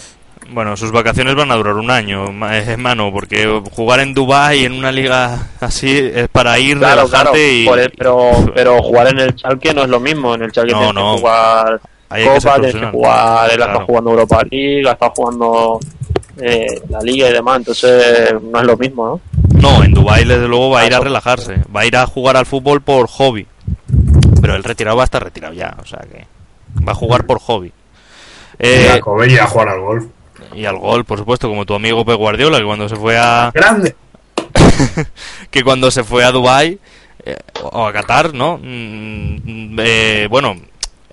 Bueno, sus vacaciones van a durar un año, eh, mano, porque jugar en Dubai en una liga así es para ir, Claro, relajarte claro, y... pero, pero jugar en el Chalke no es lo mismo. En el Chalke No, tienes no. que jugar Ahí Copa, tienes que jugar, él Claro. está jugando Europa League, está jugando eh, la Liga y demás, entonces no es lo mismo, ¿no? No, en Dubai desde luego va a ir a relajarse, va a ir a jugar al fútbol por hobby. Pero el retirado va a estar retirado ya, o sea que va a jugar por hobby. Y Eh, a comer y a jugar al golf. y al gol, por supuesto, como tu amigo Pep Guardiola, que cuando se fue a ¡Grande! que cuando se fue a Dubai eh, o a Qatar, ¿no? Mm, eh, bueno,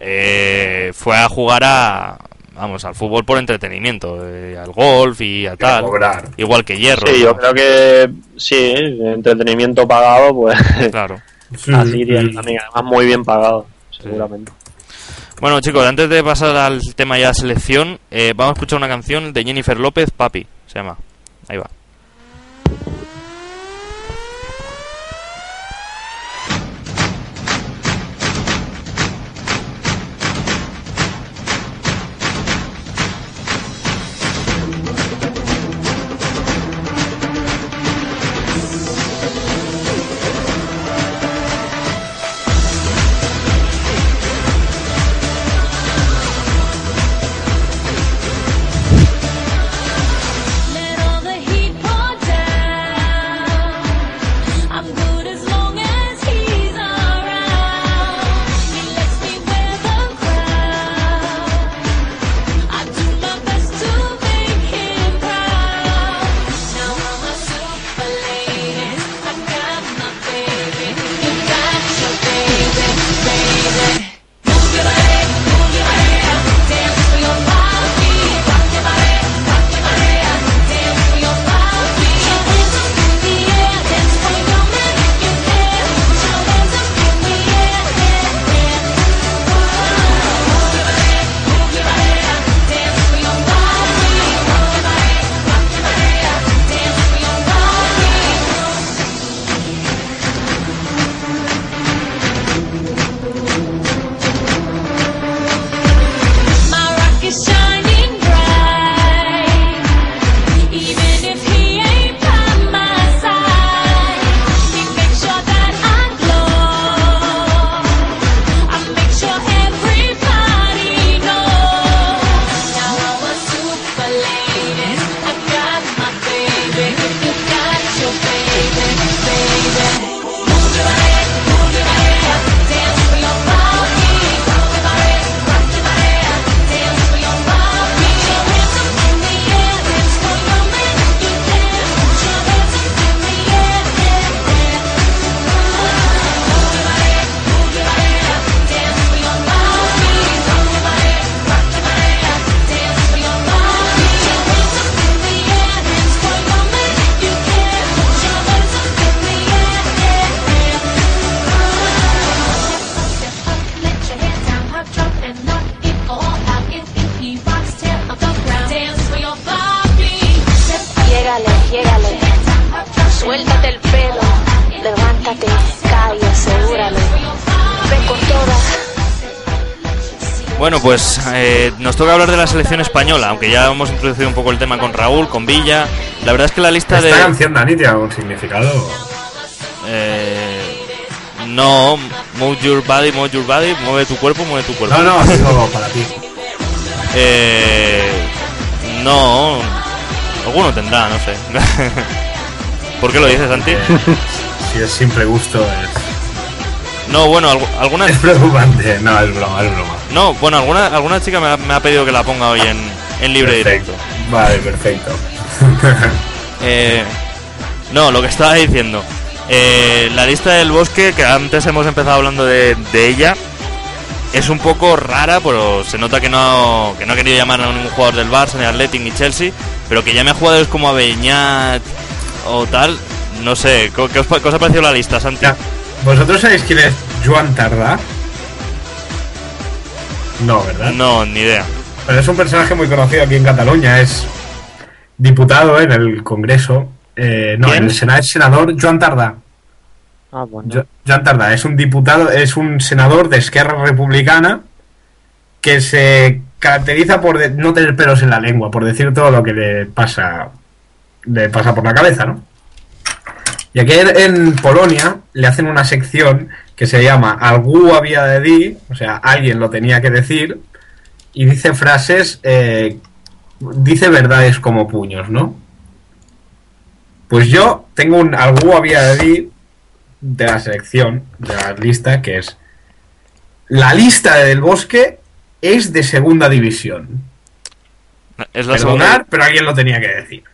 eh, fue a jugar a vamos al fútbol por entretenimiento, eh, al golf y a tal, cobrar. igual que hierro. Sí, yo creo que sí, entretenimiento pagado, pues Claro. Sí, así también, además muy bien pagado, seguramente. Bueno, chicos, antes de pasar al tema ya selección, eh, vamos a escuchar una canción de Jennifer López, Papi, se llama. Ahí va. Selección española, aunque ya hemos introducido un poco el tema con Raúl, con Villa. La verdad es que la lista Esta de... canción, Dani, tiene algún significado. Eh, no, move your body, move your body, mueve tu cuerpo, mueve tu cuerpo. No, no, digo para ti. Eh, no, alguno tendrá, no sé. ¿Por qué lo dices, Santi? Si es simple gusto, es, No, bueno, algu- alguna, es preocupante. No, es broma, es broma. No, bueno, alguna, alguna chica me ha, me ha pedido que la ponga hoy en, en libre Perfecto. directo. Vale, perfecto. Eh, no, lo que estaba diciendo. Eh, la lista del bosque, que antes hemos empezado hablando de, de ella, es un poco rara, pero se nota que no, que no ha querido llamar a ningún jugador del Barça, ni Athletic, ni Chelsea, pero que llame a jugadores como a Beñat o tal. No sé, ¿qué os, qué os ha parecido la lista, Santi? Ya. ¿Vosotros sabéis quién es Joan Tardá? No, ¿verdad? No, ni idea. Pero es un personaje muy conocido aquí en Cataluña. Es diputado en el Congreso. Eh, no, ¿Quién? en el Senado es senador Joan Tardá. Ah, no. Jo- Joan Tardá es un diputado, es un senador de Esquerra Republicana que se caracteriza por de- no tener pelos en la lengua, por decir todo lo que le pasa, le pasa por la cabeza, ¿no? Y aquí en Polonia le hacen una sección que se llama Algú había de dir, o sea, alguien lo tenía que decir, y dice frases, eh, dice verdades como puños, ¿no? Pues yo tengo un Algú había de dir de la selección, de la lista, que es la lista del bosque es de segunda división. Es la Perdonar, segunda. pero alguien lo tenía que decir.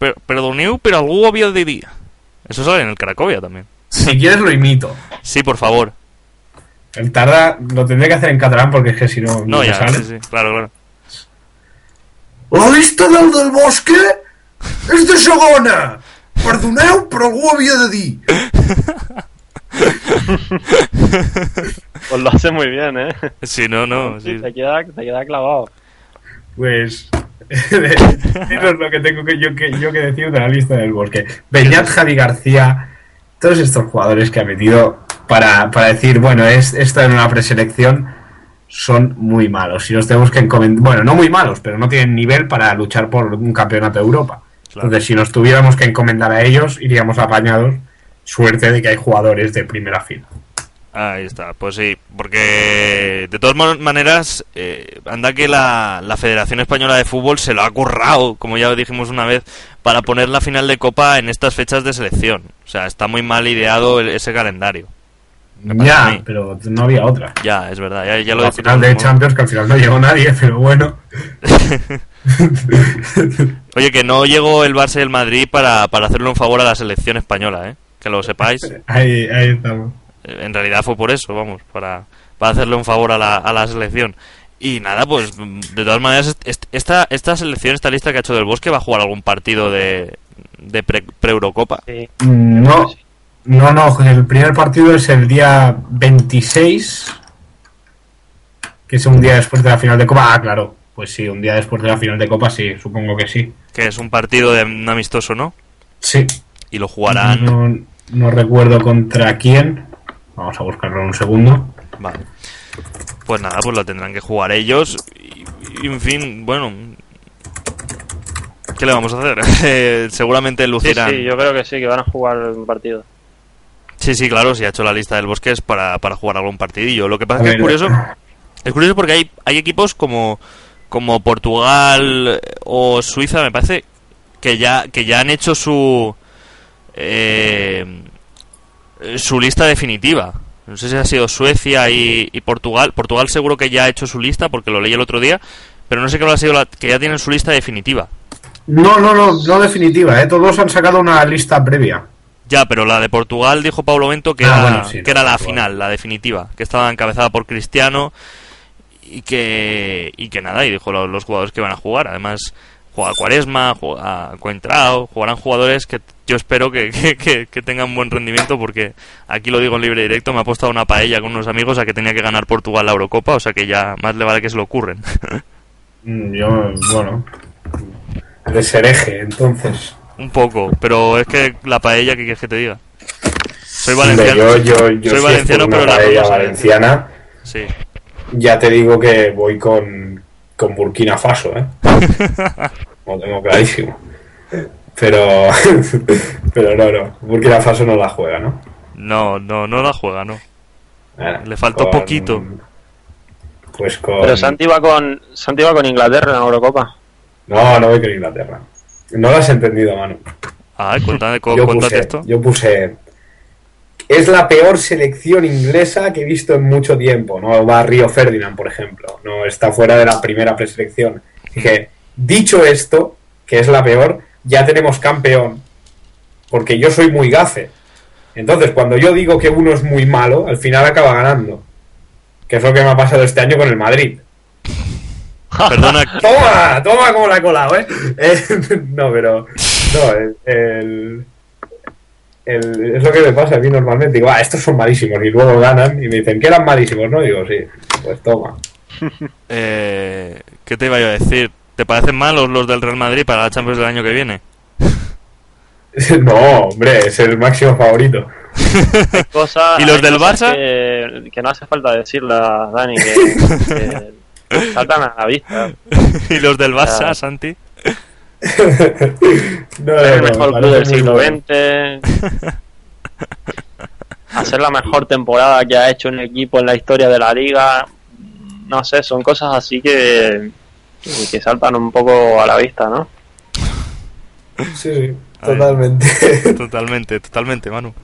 Per- Perdoneu, pero algo había de día. Eso sale en el Cracovia también. Si quieres lo imito. Sí, por favor. El tarda lo tendré que hacer en catalán porque es que si no, No, me ya, sale. sí, sí, claro, claro. La lista del del bosque és de segona. Perdoneu, però algú havia de dir. Pues lo hace muy bien, ¿eh? Sí, no, no. sí. Te, queda, te queda clavado. Pues eso es lo que tengo que yo, que yo que decir de la lista del bosque. Beñat, Javi García, todos estos jugadores que ha metido para, para decir, bueno, es, esto en una preselección son muy malos. Si nos tenemos que encomendar, bueno, no muy malos, pero no tienen nivel para luchar por un campeonato de Europa. Claro. Entonces, si nos tuviéramos que encomendar a ellos, iríamos apañados. Suerte de que hay jugadores de primera fila. Ahí está, pues sí, porque de todas man- maneras, eh, anda que la, la Federación Española de Fútbol se lo ha currado, como ya dijimos una vez, para poner la final de Copa en estas fechas de selección. O sea, está muy mal ideado el- ese calendario. Ya, pero no había otra. Ya, es verdad, ya, ya lo la final de. Champions, que al final no llegó nadie, pero bueno. Oye, que no llegó el Barça y el Madrid para, para hacerle un favor a la selección española, ¿eh? Que lo sepáis. Ahí, ahí estamos. Eh, En realidad fue por eso, vamos, para, para hacerle un favor a la, a la selección. Y nada, pues mm, de todas maneras, est- est- esta, esta selección, esta lista que ha hecho del Bosque, va a jugar algún partido de, de pre- pre-Eurocopa. Mm, No, no, no, el primer partido es el día 26, que es un día después de la final de Copa. Ah, claro, pues sí, un día después de la final de Copa, sí, supongo que sí. que es un partido de un amistoso, ¿no? Sí, Y lo jugarán. no, no recuerdo contra quién. Vamos a buscarlo en un segundo. Vale. Pues nada, pues lo tendrán que jugar ellos. Y, y, en fin, bueno. ¿Qué le vamos a hacer? Eh, seguramente Sí, lucirán. sí, yo creo que sí, que van a jugar un partido. Sí, sí, claro, si ha hecho la lista del bosque es para, para jugar algún partidillo. Lo que pasa es que es curioso. Es curioso porque hay, hay equipos como, como Portugal o Suiza, me parece, que ya, que ya han hecho su eh, su lista definitiva. No sé si ha sido Suecia y, y Portugal. Portugal seguro que ya ha hecho su lista porque lo leí el otro día, pero no sé qué ha sido la, que ya tienen su lista definitiva. No, no, no, no definitiva, ¿eh? todos han sacado una lista previa. Ya, pero la de Portugal dijo Pablo Bento que Ah, era, bueno, sí, que era la Portugal. final, la definitiva, que estaba encabezada por Cristiano y que y que nada, y dijo lo- los, jugadores que van a jugar. Además, juega Cuaresma, juega Coentrao, jugarán jugadores que yo espero que, que, que- tengan buen rendimiento porque aquí lo digo en libre directo, me ha apostado una paella con unos amigos a que tenía que ganar Portugal la Eurocopa, o sea que ya más le vale que se lo ocurren. Mm, Yo, bueno, de ser eje, entonces. Un poco, pero es que la paella, ¿qué quieres que te diga? Soy valenciano. Yo, yo, yo soy si valenciano, pero la paella valenciana. Sí. Ya te digo que voy con, con Burkina Faso, ¿eh? Lo tengo clarísimo. Pero, pero no, no. Burkina Faso no la juega, ¿no? No, no, no la juega, no. Bueno, Le faltó con- poquito. Pues con. Pero Santi va con Santi va con Inglaterra en la Eurocopa. No, no voy con Inglaterra. No lo has entendido, Manu. Ay, cuéntame, cu- Yo cuéntate puse, esto. yo puse. Es la peor selección inglesa que he visto en mucho tiempo. No va Río Ferdinand, por ejemplo. No está fuera de la primera preselección. Dije, dicho esto, que es la peor, ya tenemos campeón. Porque yo soy muy gafe. Entonces, cuando yo digo que uno es muy malo, al final acaba ganando. Que es lo que me ha pasado este año con el Madrid. Perdona, ¡Toma! ¡Toma como la he colado, eh! Eh, no, pero. No, el, el- el- Es lo que me pasa a mí normalmente. Digo, ah, estos son malísimos. Y luego ganan y me dicen que eran malísimos, ¿no? Digo, sí, pues toma. eh, ¿qué te iba yo a decir? ¿Te parecen malos los del Real Madrid para la Champions del año que viene? No, hombre, es el máximo favorito. ¿Y los del Barça? Que, que no hace falta decirlas, Dani, que, que saltan a la vista. y los del Barça. Santi. No, Ser el mejor me club del siglo bueno. XX. Hacer la mejor temporada que ha hecho un equipo en la historia de la liga. No sé, son cosas así que, que, que saltan un poco a la vista, ¿no? Sí, sí, A ver. totalmente. Totalmente, totalmente, Manu.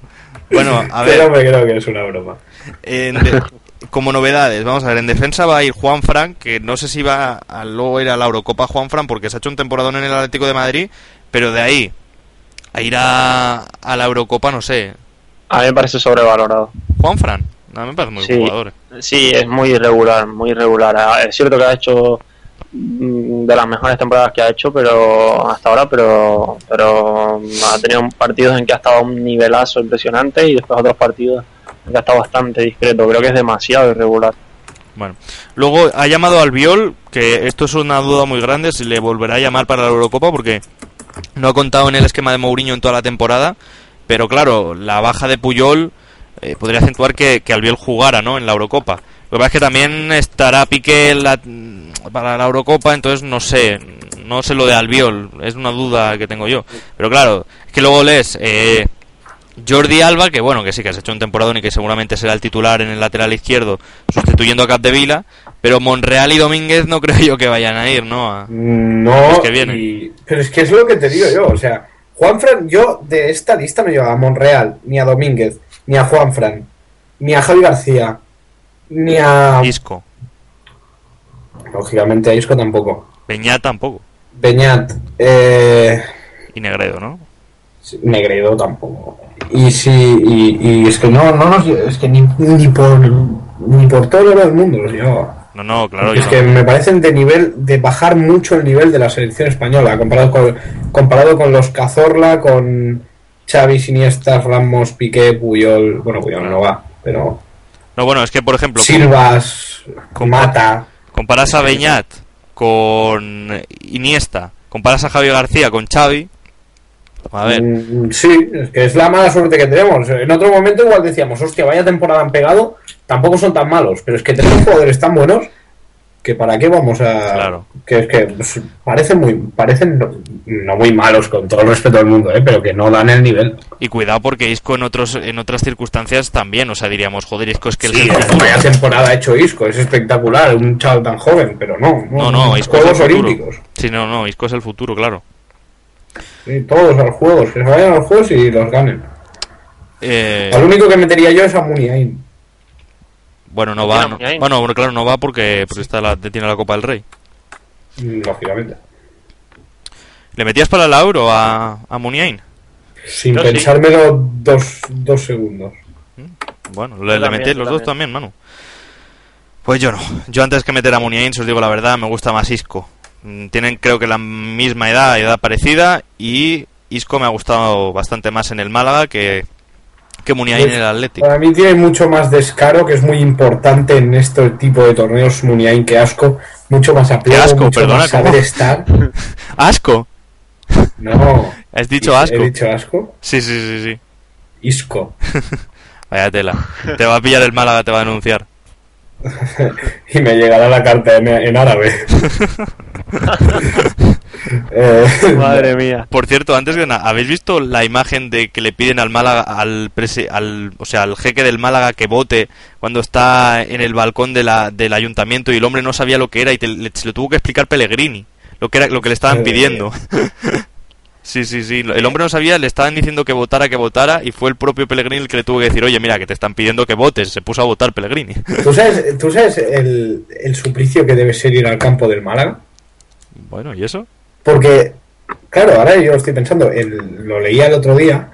Bueno, a Pero ver, me creo que es una broma. en de- como novedades, vamos a ver, en defensa va a ir Juan Fran, que no sé si va a luego ir a la Eurocopa Juan Fran porque se ha hecho un temporadón en el Atlético de Madrid, pero de ahí a ir a, a la Eurocopa, no sé. A mí me parece sobrevalorado. Juan Fran, a mí me parece muy Sí. buen jugador. eh. Sí, es muy irregular, muy irregular. Ah, Es cierto que ha hecho de las mejores temporadas que ha hecho, pero hasta ahora, pero pero ha tenido partidos en que ha estado un nivelazo impresionante y después otros partidos en que ha estado bastante discreto. Creo que es demasiado irregular. Bueno, luego ha llamado al Viol, que esto es una duda muy grande, si le volverá a llamar para la Eurocopa porque no ha contado en el esquema de Mourinho en toda la temporada, pero claro, la baja de Puyol eh, podría acentuar que, que Albiol jugara ¿no? en la Eurocopa. Lo que pasa es que también estará Piqué la- para la Eurocopa, entonces no sé, no sé lo de Albiol, es una duda que tengo yo. Pero claro, es que luego lees eh, Jordi Alba, que bueno, que sí que has hecho un temporadón y que seguramente será el titular en el lateral izquierdo, sustituyendo a Capdevila, pero Monreal y Domínguez no creo yo que vayan a ir, ¿no? A- No, Los que vienen. y- pero es que es lo que te digo yo, o sea, Juanfran, yo de esta lista no llevaba a Monreal, ni a Domínguez, ni a Juanfran, ni a Javi García, ni a... Isco, Lógicamente a Isco tampoco. Peña tampoco, Beñat, eh, y Negredo, ¿no? Negredo tampoco. Y sí, y, y es que no, no nos, es que ni, ni por ni por todo el mundo los llevaba. No, no, claro, es que no. me parecen de nivel, de bajar mucho el nivel de la selección española, comparado con, comparado con los Cazorla, con Xavi, Iniesta, Ramos, Piqué, Puyol, bueno, Puyol no va, pero No, bueno, es que por ejemplo, Silvas, con- Mata, comparas a Beñat con Iniesta, comparas a Javi García con Xavi, a ver, Mm, sí, es que es la mala suerte que tenemos. En otro momento igual decíamos, hostia, vaya temporada han pegado, tampoco son tan malos, pero es que tenemos jugadores tan buenos que para qué vamos a... Claro. Que es que pues, parecen muy, parecen no, no muy malos con todo el respeto del mundo, ¿eh? pero que no dan el nivel. y cuidado porque Isco en otros en otras circunstancias también, o sea, diríamos, joder, Isco es que Sí, el vaya temporada ha hecho Isco, es espectacular, un chaval tan joven, pero no. No, no, Isco es el Juegos futuro. Olímpicos. Sí, no, no, Isco es el futuro, claro. Sí, todos a los juegos, que se vayan a los juegos y los ganen. Eh, Al único que metería yo es a Muniain. Bueno, no va, no- bueno, claro, no va porque, porque está la, tiene la Copa del Rey. Mm, Lógicamente. ¿Le metías para la Euro a, a Muniain? Sin Yo sí. pensármelo dos, dos segundos. Bueno, Yo le, le los dos también, Manu. Pues yo no. Yo antes que meter a Muniain, si os digo la verdad, me gusta más Isco. Mm, Tienen creo que la misma edad, edad parecida, y Isco me ha gustado bastante más en el Málaga que, que Muniain en el Atlético. Para mí tiene mucho más descaro, que es muy importante en este tipo de torneos Muniain que Asco. Mucho más apego, asco? mucho Perdona, más saber estar. ¡Asco! No. ¿Has dicho asco? ¿He dicho asco? Sí, sí, sí, sí. Isco. Vaya tela. Te va a pillar el Málaga, te va a denunciar. Y me llegará la carta en, en árabe. Eh, Madre mía. Por cierto, antes de nada, ¿habéis visto la imagen de que le piden al Málaga, al, presi- al o sea, al jeque del Málaga que vote cuando está en el balcón de la, del ayuntamiento y el hombre no sabía lo que era y te- le- se lo tuvo que explicar Pellegrini, lo que era lo que le estaban Eh. pidiendo. sí, sí, sí, el hombre no sabía, le estaban diciendo que votara, que votara y fue el propio Pellegrini el que le tuvo que decir, oye, mira, que te están pidiendo que votes, se puso a votar Pellegrini. ¿Tú sabes, tú sabes el, el suplicio que debe ser ir al campo del Málaga? bueno, ¿y eso? Porque, claro, ahora yo estoy pensando, el- lo leía el otro día,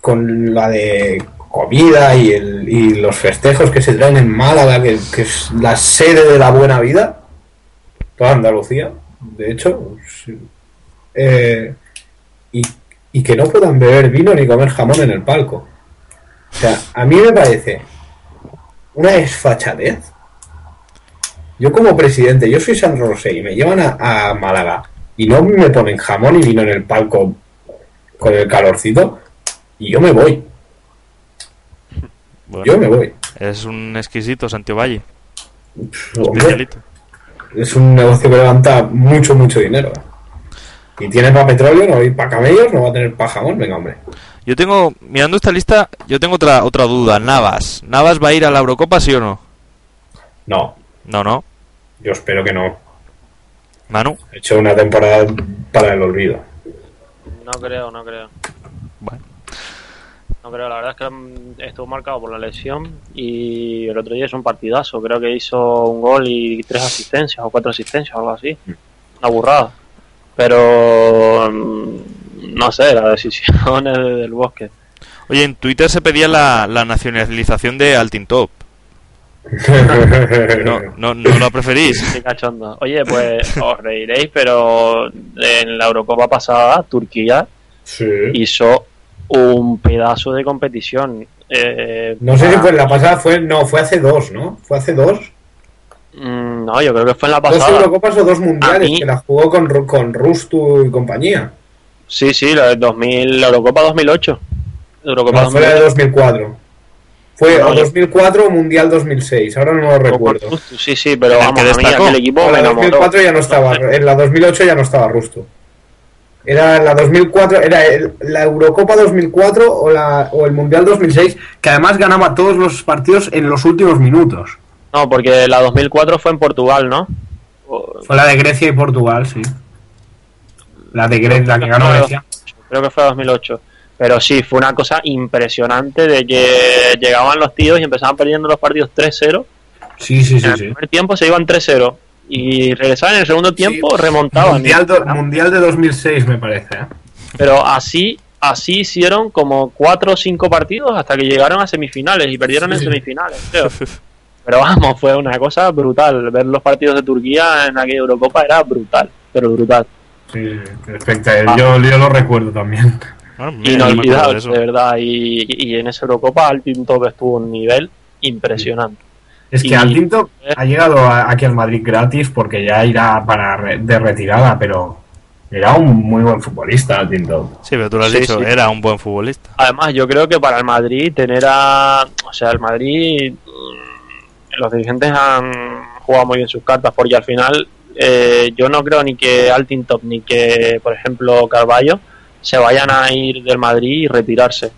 con la de comida y, el, y los festejos que se traen en Málaga, que, que es la sede de la buena vida, toda Andalucía, de hecho. Eh, y, y que no puedan beber vino ni comer jamón en el palco. O sea, a mí me parece una desfachatez. Yo como presidente, yo soy San Rosé y me llevan a, a Málaga y no me ponen jamón y vino en el palco con el calorcito, y yo me voy. Bueno, Yo me voy. es un exquisito Santiago Valle, especialito. es un negocio que levanta mucho, mucho dinero. Y tiene para petróleo, no hay para camellos, no va a tener para jamón, venga, hombre. Yo tengo, mirando esta lista, yo tengo otra otra duda. Navas. ¿Navas va a ir a la Eurocopa, sí o no? No, No, no. yo espero que no. Manu. He hecho una temporada para el olvido. No creo, no creo. Bueno. No creo, la verdad es que mm, estuvo marcado por la lesión y el otro día es un partidazo. Creo que hizo un gol y tres asistencias o cuatro asistencias o algo así. Una burrada. Pero mm, no sé, la decisión es de- del bosque. Oye, en Twitter se pedía la, la nacionalización de Altintop. No, no, no lo preferís. Qué cachondo. Oye, pues os reiréis, pero en la Eurocopa pasada Turquía Sí. hizo un pedazo de competición. Eh, No sé si para- fue en la pasada, fue, no, fue hace dos, ¿no? Fue hace dos. Mm, No, yo creo que fue en la Dos pasada. Eurocopas o dos mundiales, mí- que la jugó con, con Rustu y compañía. Sí, sí, la, del 2000, la Eurocopa 2008. Eurocopa No, fue la de 2008. 2004. Fue No, o yo- 2004 o Mundial 2006, ahora no lo recuerdo. Sí, sí, pero En el vamos, que a mí aquel equipo En la enamoró. 2004 ya no estaba, en la 2008 ya no estaba Rustu. Era la 2004, era el- la Eurocopa 2004 o, la, o el Mundial 2006, que además ganaba todos los partidos en los últimos minutos. No, porque la 2004 fue en Portugal, ¿no? Fue la de Grecia y Portugal, sí. La de Grecia, la que ganó Grecia. Creo que fue 2008. Pero sí, fue una cosa impresionante de que llegaban los tíos y empezaban perdiendo los partidos 3-0. Sí, sí, sí, en el sí. primer tiempo se iban 3-0. Y regresaban en el segundo tiempo, remontaban. Mundial, do- mundial de 2006, me parece. ¿eh? Pero así, así hicieron como cuatro o cinco partidos hasta que llegaron a semifinales y perdieron en semifinales, creo. Pero vamos, fue una cosa brutal. Ver los partidos de Turquía en aquella Eurocopa era brutal, pero brutal. Sí, perfecto. Yo, yo lo recuerdo también. Bueno, mira, de de verdad. Y, y en esa Eurocopa Alpin Top estuvo un nivel impresionante. Es que Y- Altinto ha llegado a- aquí al Madrid gratis porque ya irá para re- de retirada, pero era un muy buen futbolista Altinto. Sí, pero tú lo has Sí, dicho, sí. era un buen futbolista. Además, yo creo que para el Madrid tener a... O sea, el Madrid... mm, Los dirigentes han jugado muy bien sus cartas porque al final eh, yo no creo ni que Altintop ni que, por ejemplo, Carballo se vayan a ir del Madrid y retirarse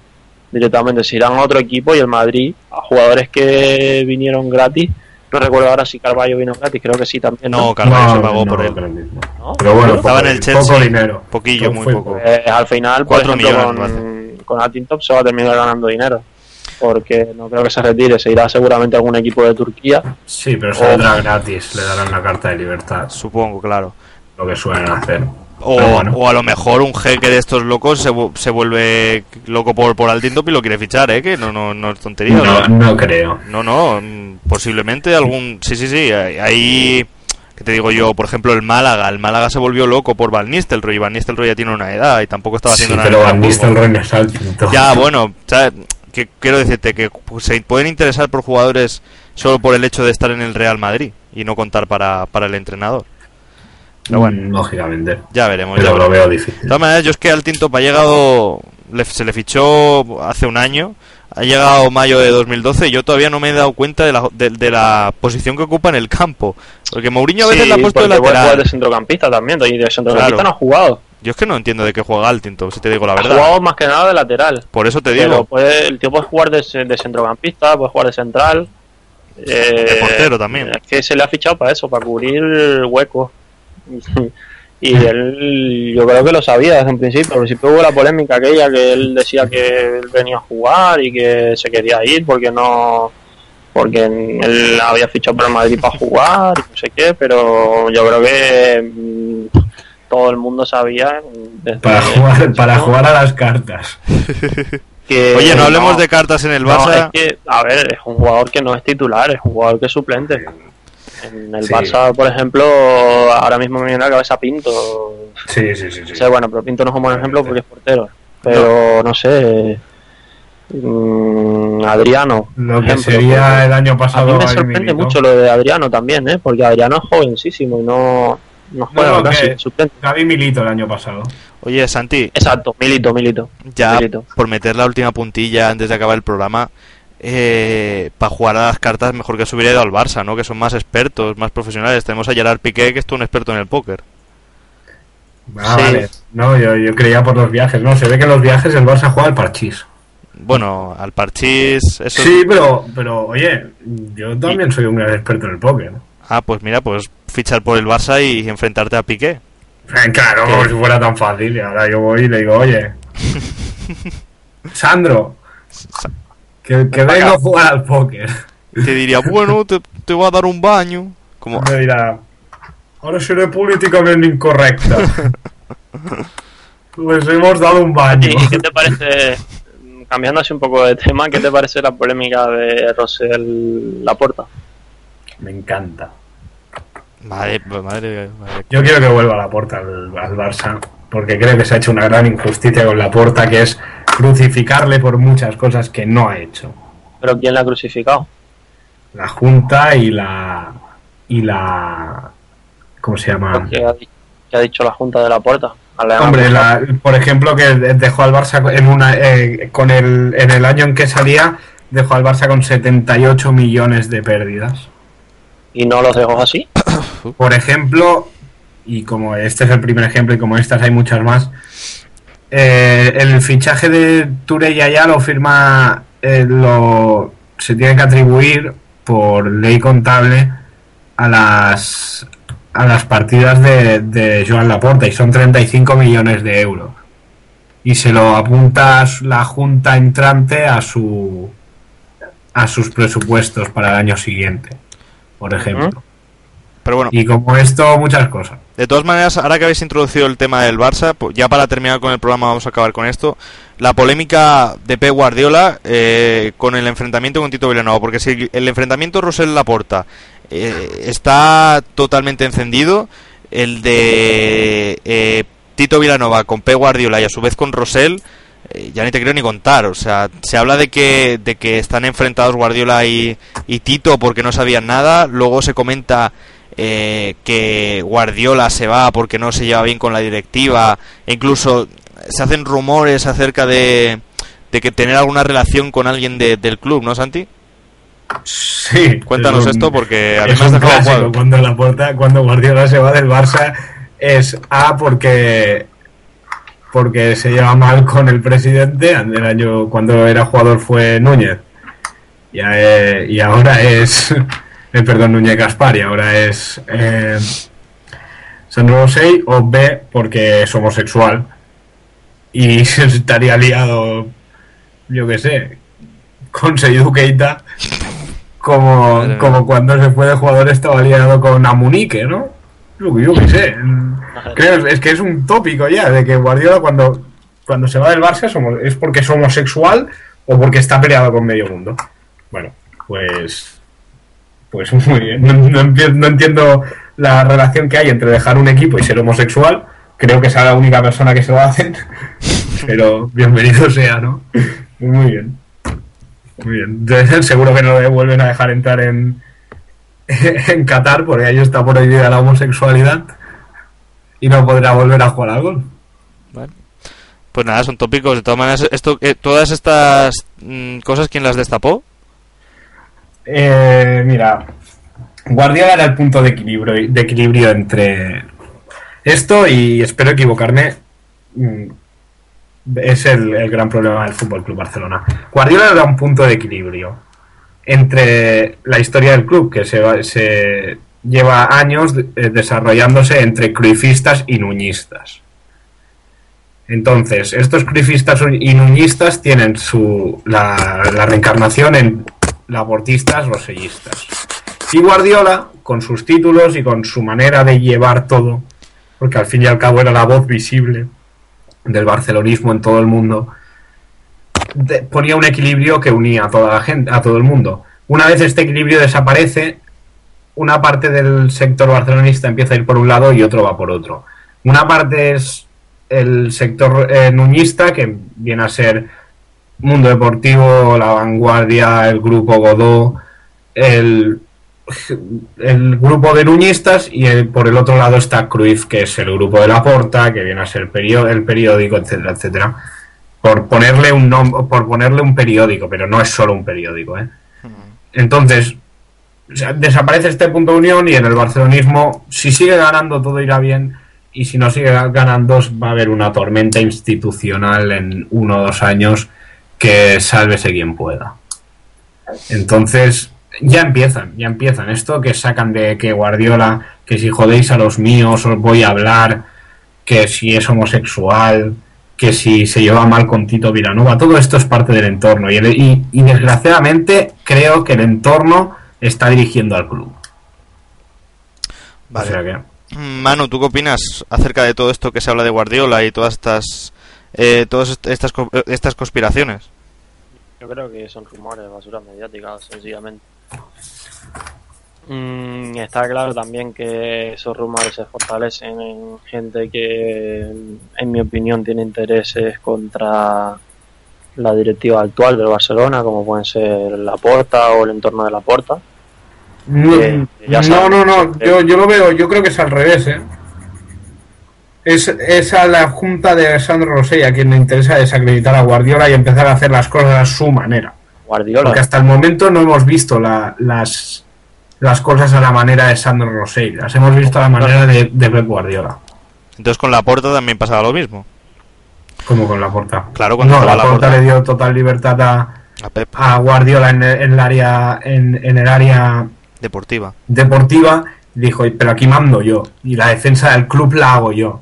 directamente. Se irán a otro equipo y el Madrid, a jugadores que vinieron gratis, no recuerdo ahora si Carballo vino gratis, creo que sí también. No, Carvalho se pagó por él. no. ¿No? Pero bueno, Estaba poco, en el Chelsea, poco dinero. poquillo, muy poco. Eh, al final, por Cuatro ejemplo, millones, con, con Altintop se va a terminar ganando dinero. Porque no creo que se retire, se irá seguramente a algún equipo de Turquía. Sí, pero saldrá gratis, le darán la carta de libertad, Supongo, claro. lo que suelen hacer. O, bueno. o a lo mejor un jeque de estos locos se, se vuelve loco por, por Altintop y lo quiere fichar, ¿eh? Que no, no, no es tontería. No, ¿no? creo. No, no, mm, posiblemente algún... Sí, sí, sí, hay- ahí... ¿Qué te digo yo? Por ejemplo, el Málaga. El Málaga se volvió loco por Van Nistelrooy. Van Nistelrooy ya tiene una edad y tampoco estaba Sí, haciendo nada. pero Van. Nistelrooy no es Altinto. Ya, bueno, ¿sabes? que quiero decirte que se pueden interesar por jugadores solo por el hecho de estar en el Real Madrid y no contar para, para el entrenador. Pero bueno, Mm, lógicamente. ya veremos. ya Pero lo veo De difícil. todas maneras, yo es que al Tintop ha llegado, le- se le fichó hace un año, ha llegado mayo de 2012 y yo todavía no me he dado cuenta de la, de, de la posición que ocupa en el campo. Porque Mourinho a veces Sí, la ha puesto de puede jugar lateral. de centrocampista también, y de centrocampista Claro. no ha jugado. Yo es que no entiendo de qué juega al Tintop, si te digo la Ha verdad. jugado más que nada de lateral. Por eso te Pero digo, puede, el tío puede jugar de, ce- de centrocampista, puede jugar de central. eh, De portero también. Es que se le ha fichado para eso, para cubrir huecos. Y él, yo creo que lo sabía desde un principio. Al principio hubo la polémica aquella que él decía que él venía a jugar y que se quería ir porque no. Porque él había fichado para el Madrid para jugar y no sé qué, pero yo creo que mm, todo el mundo sabía. desde Para jugar, principio para jugar a las cartas. que oye, no hablemos de cartas en el no, Barça. es que, a ver, es un jugador que no es titular, es un jugador que es suplente. En el Sí. Barça, por ejemplo, ahora mismo me viene a la cabeza Pinto. Sí, sí, sí. sí. O sea, bueno, pero Pinto no es un buen ejemplo porque es portero. Pero no, sé. mm, Adriano. Lo que ejemplo, sería el año A pasado. mí me sorprende mucho lo de Adriano también, ¿eh? Porque Adriano es jovencísimo y no. No juega no, casi. Gaby Milito el año pasado. Oye, Santi, Exacto, Milito, Milito. ya Milito. por meter la última puntilla antes de acabar el programa, para jugar a las cartas mejor que se hubiera ido al Barça, ¿no? Que son más expertos, más profesionales. Tenemos a Gerard Piqué, que es todo un experto en el póker. Ah, Sí. vale. No, yo, yo creía por los viajes. No, se ve que en los viajes el Barça juega al parchís. Bueno, al parchís, eso Sí, pero, pero oye, yo también soy un gran experto en el póker. Ah, pues mira, pues fichar por el Barça y enfrentarte a Piqué. Eh, Claro, como si fuera tan fácil. Y ahora yo voy y le digo, oye, Sandro, que, que vengo a jugar al póker. Te diría, bueno, te, te voy a dar un baño. Como, Me dirá, ahora seré políticamente incorrecta. Les hemos dado un baño. ¿Y qué te parece, cambiando así un poco de tema, qué te parece la polémica de Rosel Laporta? Me encanta. madre, madre, madre. Yo quiero que vuelva a la puerta al, al Barça, porque creo que se ha hecho una gran injusticia con la puerta, que es crucificarle por muchas cosas que no ha hecho. ¿Pero quién la ha crucificado? La Junta y la y la ¿cómo se llama? ¿Qué ha, di- qué ha dicho la Junta de la Puerta? Hombre, la- por ejemplo, que dejó al Barça en una eh, con el en el año en que salía dejó al Barça con 78 millones de pérdidas. ¿Y no los dejó así? Por ejemplo, y como este es el primer ejemplo y como estas hay muchas más, eh, el fichaje de Ture y Ayá lo firma, eh, lo, se tiene que atribuir por ley contable a las a las partidas de, de Joan Laporta y son 35 millones de euros. Y se lo apunta la junta entrante a su a sus presupuestos para el año siguiente, por ejemplo. Pero bueno, Y como esto, muchas cosas. De todas maneras, ahora que habéis introducido el tema del Barça, pues ya para terminar con el programa vamos a acabar con esto. La polémica de Pep Guardiola eh, con el enfrentamiento con Tito Vilanova, porque si el enfrentamiento Rosell Laporta eh, está totalmente encendido, el de eh, Tito Vilanova con Pep Guardiola y a su vez con Rosell eh, ya ni te quiero ni contar. O sea, se habla de que, de que están enfrentados Guardiola y, y Tito porque no sabían nada. Luego se comenta eh, que Guardiola se va porque no se lleva bien con la directiva. E incluso se hacen rumores acerca de, de que tener alguna relación con alguien de- del club, ¿no, Santi? Sí. Cuéntanos es un- esto porque a mí es me has un dejado clásico. cuadro. Cuando la puerta, cuando Guardiola se va del Barça es A porque porque se lleva mal con el presidente. El año cuando era jugador fue Núñez. Y, eh, y ahora es eh, perdón Núñez Gaspar y ahora es eh, Sandro Rosell o B porque es homosexual y se estaría liado yo qué sé con Seydou Keita como, Madre mía. como cuando se fue de jugador estaba liado con Amunique, ¿no? Yo, yo qué sé. Creo, es que es un tópico ya, de que Guardiola cuando, cuando se va del Barça es porque es homosexual o porque está peleado con medio mundo. Bueno, pues... Pues muy bien. No, no empie- no entiendo la relación que hay entre dejar un equipo y ser homosexual. Creo que sea la única persona que se lo hacen. Pero bienvenido sea, ¿no? Muy bien. Muy bien. Entonces, seguro que no le vuelven a dejar entrar en, en Qatar porque ahí está prohibida la homosexualidad y no podrá volver a jugar al golf. Pues nada, son tópicos. De todas maneras, esto, eh, todas estas mm, cosas, ¿quién las destapó? Eh, mira, Guardiola era el punto de equilibrio, de equilibrio entre esto y espero equivocarme. mm, Es el, el gran problema del Fútbol Club Barcelona. Guardiola era un punto de equilibrio entre la historia del club, que se, se lleva años eh, desarrollándose entre cruifistas y nuñistas. Entonces, estos cruifistas y nuñistas tienen su, la reencarnación en labortistas rosellistas. Y Guardiola, con sus títulos y con su manera de llevar todo, porque al fin y al cabo era la voz visible del barcelonismo en todo el mundo, ponía un equilibrio que unía a toda la gente, a todo el mundo. Una vez este equilibrio desaparece, una parte del sector barcelonista empieza a ir por un lado y otro va por otro. Una parte es el sector eh, nuñista, que viene a ser Mundo Deportivo, La Vanguardia, el Grupo Godó, el el grupo de nuñistas y el- por el otro lado está Cruyff, que es el grupo de la Porta, que viene a ser el periódico, etcétera, etcétera. Por ponerle un nom- por ponerle un periódico, pero no es solo un periódico, ¿eh? Entonces, o sea, desaparece este punto de unión y en el barcelonismo, si sigue ganando todo irá bien y si no sigue ganando va a haber una tormenta institucional en uno o dos años que sálvese quien pueda. Entonces, ya empiezan, ya empiezan. Esto que sacan de que Guardiola, que si jodéis a los míos os voy a hablar, que si es homosexual, que si se lleva mal con Tito Vilanova, todo esto es parte del entorno. Y, el- y- y desgraciadamente creo que el entorno está dirigiendo al club. Vale. O sea que, Manu, ¿tú qué opinas acerca de todo esto que se habla de Guardiola y todas estas eh, todas est- estas estas conspiraciones? Yo creo que son rumores, basura mediática, sencillamente. Mm, está claro también que esos rumores se fortalecen en gente que, en mi opinión, tiene intereses contra la directiva actual del Barcelona, como pueden ser la Porta o el entorno de la Porta. No, Eh, no, no, yo, yo lo veo, yo creo que es al revés, ¿eh? Es, es a la junta de Sandro Rosell a quien le interesa desacreditar a Guardiola y empezar a hacer las cosas a su manera. Guardiola. Porque hasta el momento no hemos visto la- las, las cosas a la manera de Sandro Rosell, las hemos visto a la manera de, de Pep Guardiola, Entonces con la Porta también pasaba lo mismo. como con la porta. Claro, cuando no, Laporta. porta le dio total libertad a, A Pep, a Guardiola en, el- en el área en, en el área deportiva. deportiva, dijo, pero aquí mando yo, y la defensa del club la hago yo.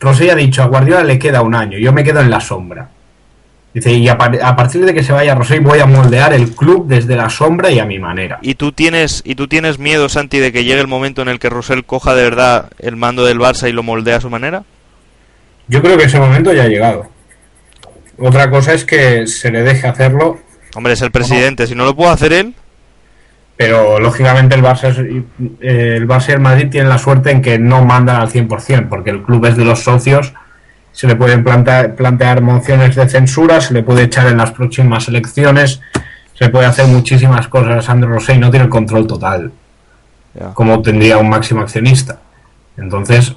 Rosell ha dicho, a Guardiola le queda un año, yo me quedo en la sombra. Dice, y a, par- a partir de que se vaya Rosell voy a moldear el club desde la sombra y a mi manera. ¿Y tú tienes y tú tienes miedo, Santi, de que llegue el momento en el que Rosell coja de verdad el mando del Barça y lo moldea a su manera? Yo creo que ese momento ya ha llegado. Otra cosa es que se le deje hacerlo, Hombre, es el presidente. Si no lo puede hacer él, pero lógicamente el Barça, eh, el Barça y el Madrid tienen la suerte en que no mandan al 100%, porque el club es de los socios, se le pueden plantear, plantear mociones de censura, se le puede echar en las próximas elecciones, se puede hacer muchísimas cosas. Sandro Rosell no tiene el control total, como tendría un máximo accionista. Entonces,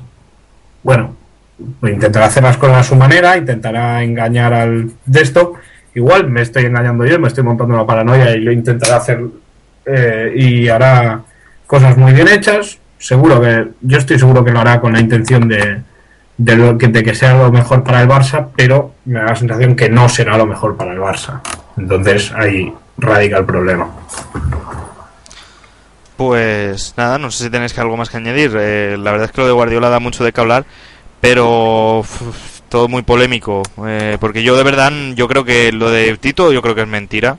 bueno, intentará hacer las cosas a su manera, intentará engañar al de esto. Igual me estoy engañando yo, me estoy montando una paranoia y lo intentará hacer eh, y hará cosas muy bien hechas. Seguro que, yo estoy seguro que lo hará con la intención de, de, lo que, de que sea lo mejor para el Barça, pero me da la sensación que no será lo mejor para el Barça. Entonces ahí radica el problema. Pues nada, no sé si tenéis algo más que añadir. Eh, la verdad es que lo de Guardiola da mucho de qué hablar, pero todo muy polémico. eh, porque yo de verdad, yo creo que lo de Tito, yo creo que es mentira.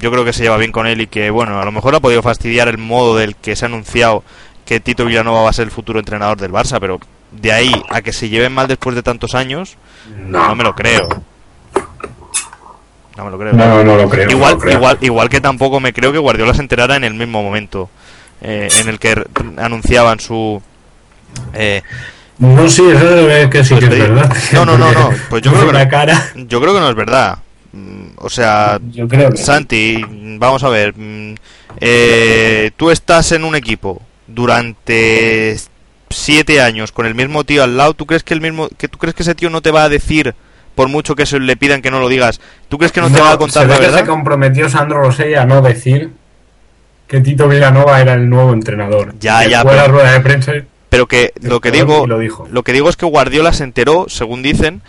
Yo creo que se lleva bien con él y que, bueno, a lo mejor ha podido fastidiar el modo del que se ha anunciado que Tito Villanova va a ser el futuro entrenador del Barça, pero de ahí a que se lleven mal después de tantos años, no, me lo creo. No me lo creo. No, no lo creo. no Igual, lo creo. igual, igual que tampoco me creo que Guardiola se enterara en el mismo momento eh, en el que anunciaban su eh, No, sí, eso es que sí que es te- verdad. no, no, no, no, pues yo creo que la no. cara. yo creo que no es verdad o sea Yo creo que Santi vamos a ver mm, eh, tú estás en un equipo durante siete años con el mismo tío al lado tú crees que el mismo que tú crees que ese tío no te va a decir por mucho que se le pidan que no lo digas tú crees que no, te va a contar se la ve que se verdad comprometió Sandro Rosell a no decir que Tito Villanova era el nuevo entrenador. Ya, Que ya, Fue a la pero- rueda de prensa. Pero que lo que digo, y lo dijo. lo que digo es que Guardiola se enteró, según dicen,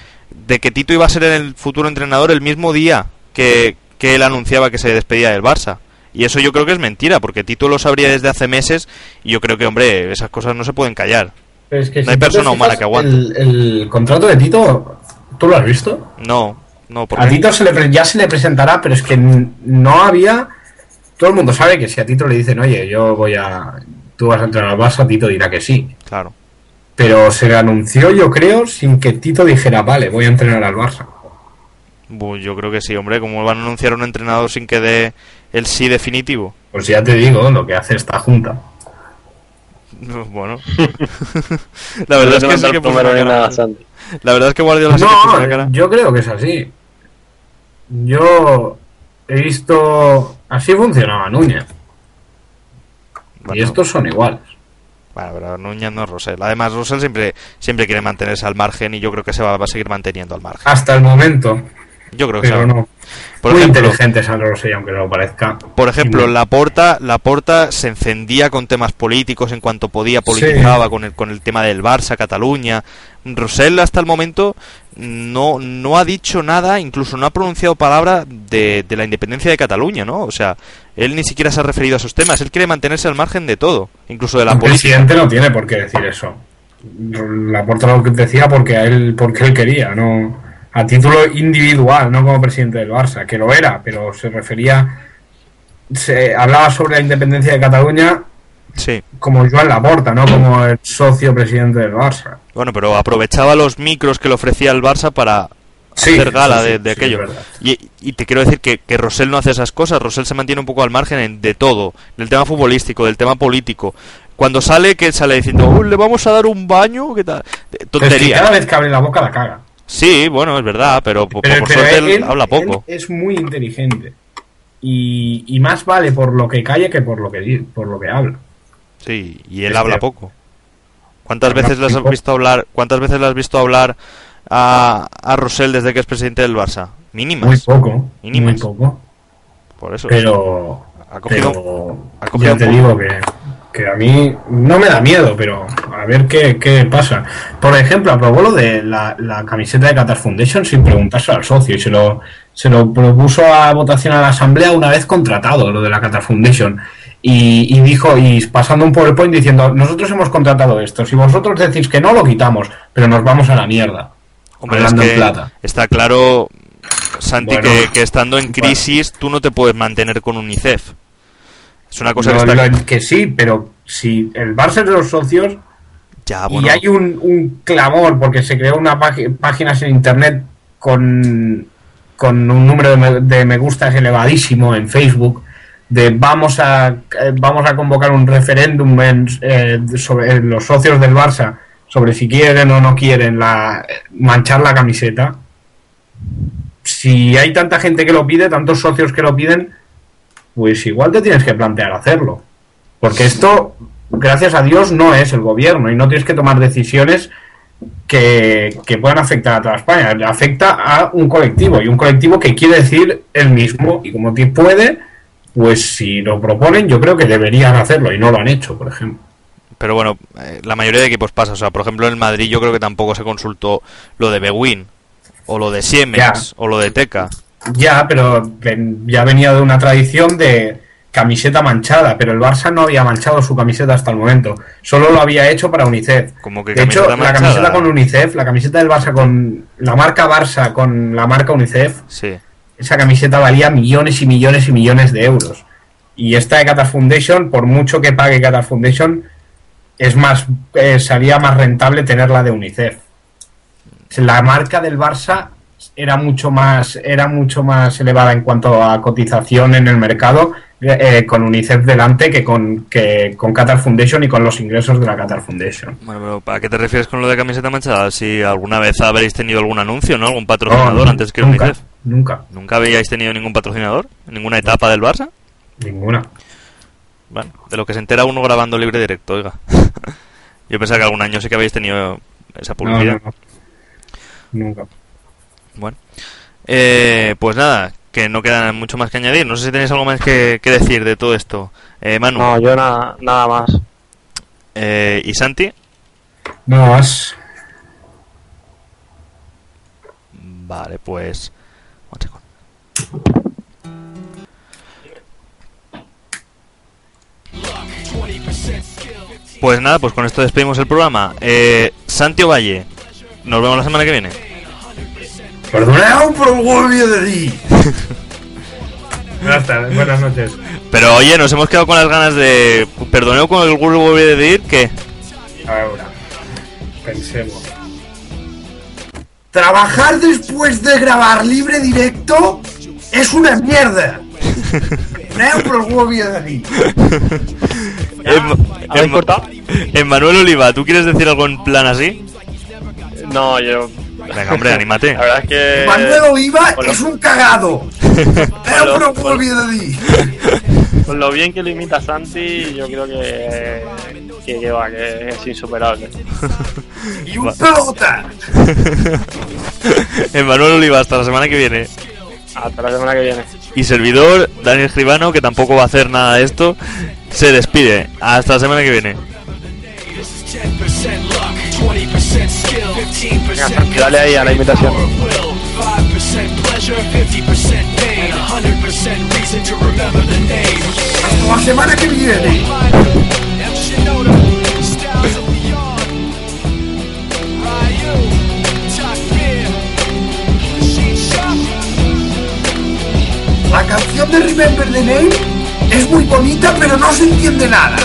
de que Tito iba a ser el futuro entrenador el mismo día que, que él anunciaba que se despedía del Barça. Y eso yo creo que es mentira, porque Tito lo sabría desde hace meses y yo creo que, hombre, esas cosas no se pueden callar. Pero es que No hay persona humana que aguante. El, el contrato de Tito, ¿tú lo has visto? No, no, A porque Tito se le, ya se le presentará, pero es que no había. Todo el mundo sabe que si a Tito le dicen, oye, yo voy a. Tú vas a entrenar al Barça, Tito dirá que sí. claro. Pero se le anunció, yo creo, sin que Tito dijera, vale, voy a entrenar al Barça. Bu, yo creo que sí, hombre, como van a anunciar un entrenador sin que dé el sí definitivo. Pues ya te digo lo que hace esta junta. Bueno. la verdad es que sí que puso una cara- nada. La verdad es que Guardiola sí que puso una No, cara. yo creo que es así. Yo he visto. Así funcionaba Núñez. Y estos son iguales. Bueno, pero Núñez no es Rosell. Además, Rosell siempre, siempre quiere mantenerse al margen y yo creo que se va, va a seguir manteniendo al margen. Hasta el momento. Yo creo que Pero no. Por Muy ejemplo, inteligente Sandro Rosell, aunque no lo parezca. Por ejemplo, la porta, la porta se encendía con temas políticos en cuanto podía, politizaba con el, con el tema del Barça, Cataluña. Rosell hasta el momento no, no ha dicho nada, incluso no ha pronunciado palabra de, de la independencia de Cataluña, ¿no? O sea, él ni siquiera se ha referido a esos temas, él quiere mantenerse al margen de todo, incluso de la política. presidente no tiene por qué decir eso. La porta lo que decía porque a él, porque él quería, no a título individual, no como presidente del Barça, que lo era, pero se refería, se hablaba sobre la independencia de Cataluña Sí. como Joan Laporta, no como el socio presidente del Barça. Bueno, pero aprovechaba los micros que le ofrecía el Barça para Sí, hacer gala sí, de, de sí, aquello. y, y te quiero decir que, que Rosell no hace esas cosas. Rosell se mantiene un poco al margen en- de todo. Del tema futbolístico, del tema político. Cuando sale, que sale diciendo, "Oh, le vamos a dar un baño, ¿qué tal? Es que Tontería. cada vez que abre la boca la caga. Sí, bueno, es verdad, pero, po- Pero, por suerte él, él- habla poco. él es muy inteligente. Y, y más vale por lo que calle que por lo que, por lo que habla. Sí, y él Es habla poco. ¿Cuántas veces le has visto hablar? ¿Cuántas veces le has visto hablar a, a Rosell desde que es presidente del Barça? Mínimas. Muy poco. Mínimas. Muy poco. Por eso. Pero, Ha cogido- pero ha cogido ya te digo que, que a mí no me da miedo, pero a ver qué, qué pasa. Por ejemplo, aprobó lo de la, la camiseta de Qatar Foundation sin preguntarse al socio y se lo, se lo propuso a votación a la asamblea una vez contratado, lo de la Qatar Foundation. Y, y dijo, y pasando un PowerPoint diciendo, nosotros hemos contratado esto, si vosotros decís que no, lo quitamos, pero nos vamos a la mierda. Hombre, es hablando en que plata. está claro, Santi, Bueno. que, que estando en crisis tú no te puedes mantener con UNICEF. Es una cosa No, que está... que sí, pero si el Barça es de los socios, Ya, bueno, Y hay un, un clamor porque se creó una página páginas en internet con, con un número de me, de me gustas elevadísimo en Facebook de vamos a eh, vamos a convocar un referéndum en, eh, sobre en los socios del Barça sobre si quieren o no quieren la manchar la camiseta. Si hay tanta gente que lo pide, tantos socios que lo piden, pues igual te tienes que plantear hacerlo. Porque esto, gracias a Dios, no es el gobierno y no tienes que tomar decisiones que, que puedan afectar a toda España. Afecta a un colectivo y un colectivo que quiere decir el mismo y como que puede, pues si lo proponen, yo creo que deberían hacerlo y no lo han hecho, por ejemplo. pero bueno, eh, la mayoría de equipos pasa. O sea, por ejemplo, en Madrid yo creo que tampoco se consultó lo de Bewin, o lo de Siemens, Ya. o lo de Teca. Ya, pero ya venía de una tradición de camiseta manchada, pero el Barça no había manchado su camiseta hasta el momento. Solo lo había hecho para UNICEF. Como que De hecho, la camiseta con UNICEF, la camiseta del Barça con la marca Barça con la marca UNICEF, Sí. Esa camiseta valía millones y millones y millones de euros. Y esta de Qatar Foundation, por mucho que pague Qatar Foundation, es más, eh, salía más rentable tenerla de UNICEF. La marca del Barça era mucho más, era mucho más elevada en cuanto a cotización en el mercado eh, con UNICEF delante que con, que con Qatar Foundation y con los ingresos de la Qatar Foundation. Bueno, pero ¿para qué te refieres con lo de camiseta manchada? Si alguna vez habréis tenido algún anuncio, ¿no? Algún patrocinador No, antes que nunca, UNICEF. Nunca, ¿Nunca habíais tenido ningún patrocinador? ¿En ninguna etapa del Barça? ninguna. Bueno, de lo que se entera uno grabando libre directo, oiga. Yo pensaba que algún año sí que habéis tenido esa publicidad. no, no. Nunca. Bueno, eh, pues nada, que no queda mucho más que añadir. No sé si tenéis algo más que, que decir de todo esto. Eh, Manu No, yo nada, nada más. eh, y Santi. No más. Vale, pues. One second. Pues nada, pues con esto despedimos el programa. Eh, Santi Valle, nos vemos la semana que viene. Perdonad por el golpe de ti. Buenas tardes, buenas noches. Pero oye, nos hemos quedado con las ganas de. Perdoneo con el Google de decir que. Ahora, pensemos. Trabajar después de grabar libre directo es una mierda. No por el golpe de ti. Em- ¿Habéis em- Oliva, ¿tú quieres decir algo en plan así? No, yo. Venga, hombre, anímate. La verdad es que. Manuel Oliva es un cagado. No por el de ti. con lo bien que lo imita Santi, yo creo que, que, que va, que es insuperable. ¡Y un pelota! Emanuel Oliva, hasta la semana que viene. Hasta la semana que viene. Y servidor, Daniel Escribano, que tampoco va a hacer nada de esto, se despide. Hasta la semana que viene. This is 10% luck, 20% skill, 15% Santi, dale ahí a la imitación. power of will, 5% pleasure, 50% pain, 100% reason to remember the name. ¡Hasta la semana que viene! La canción de Remember the Name es muy bonita, pero no se entiende nada.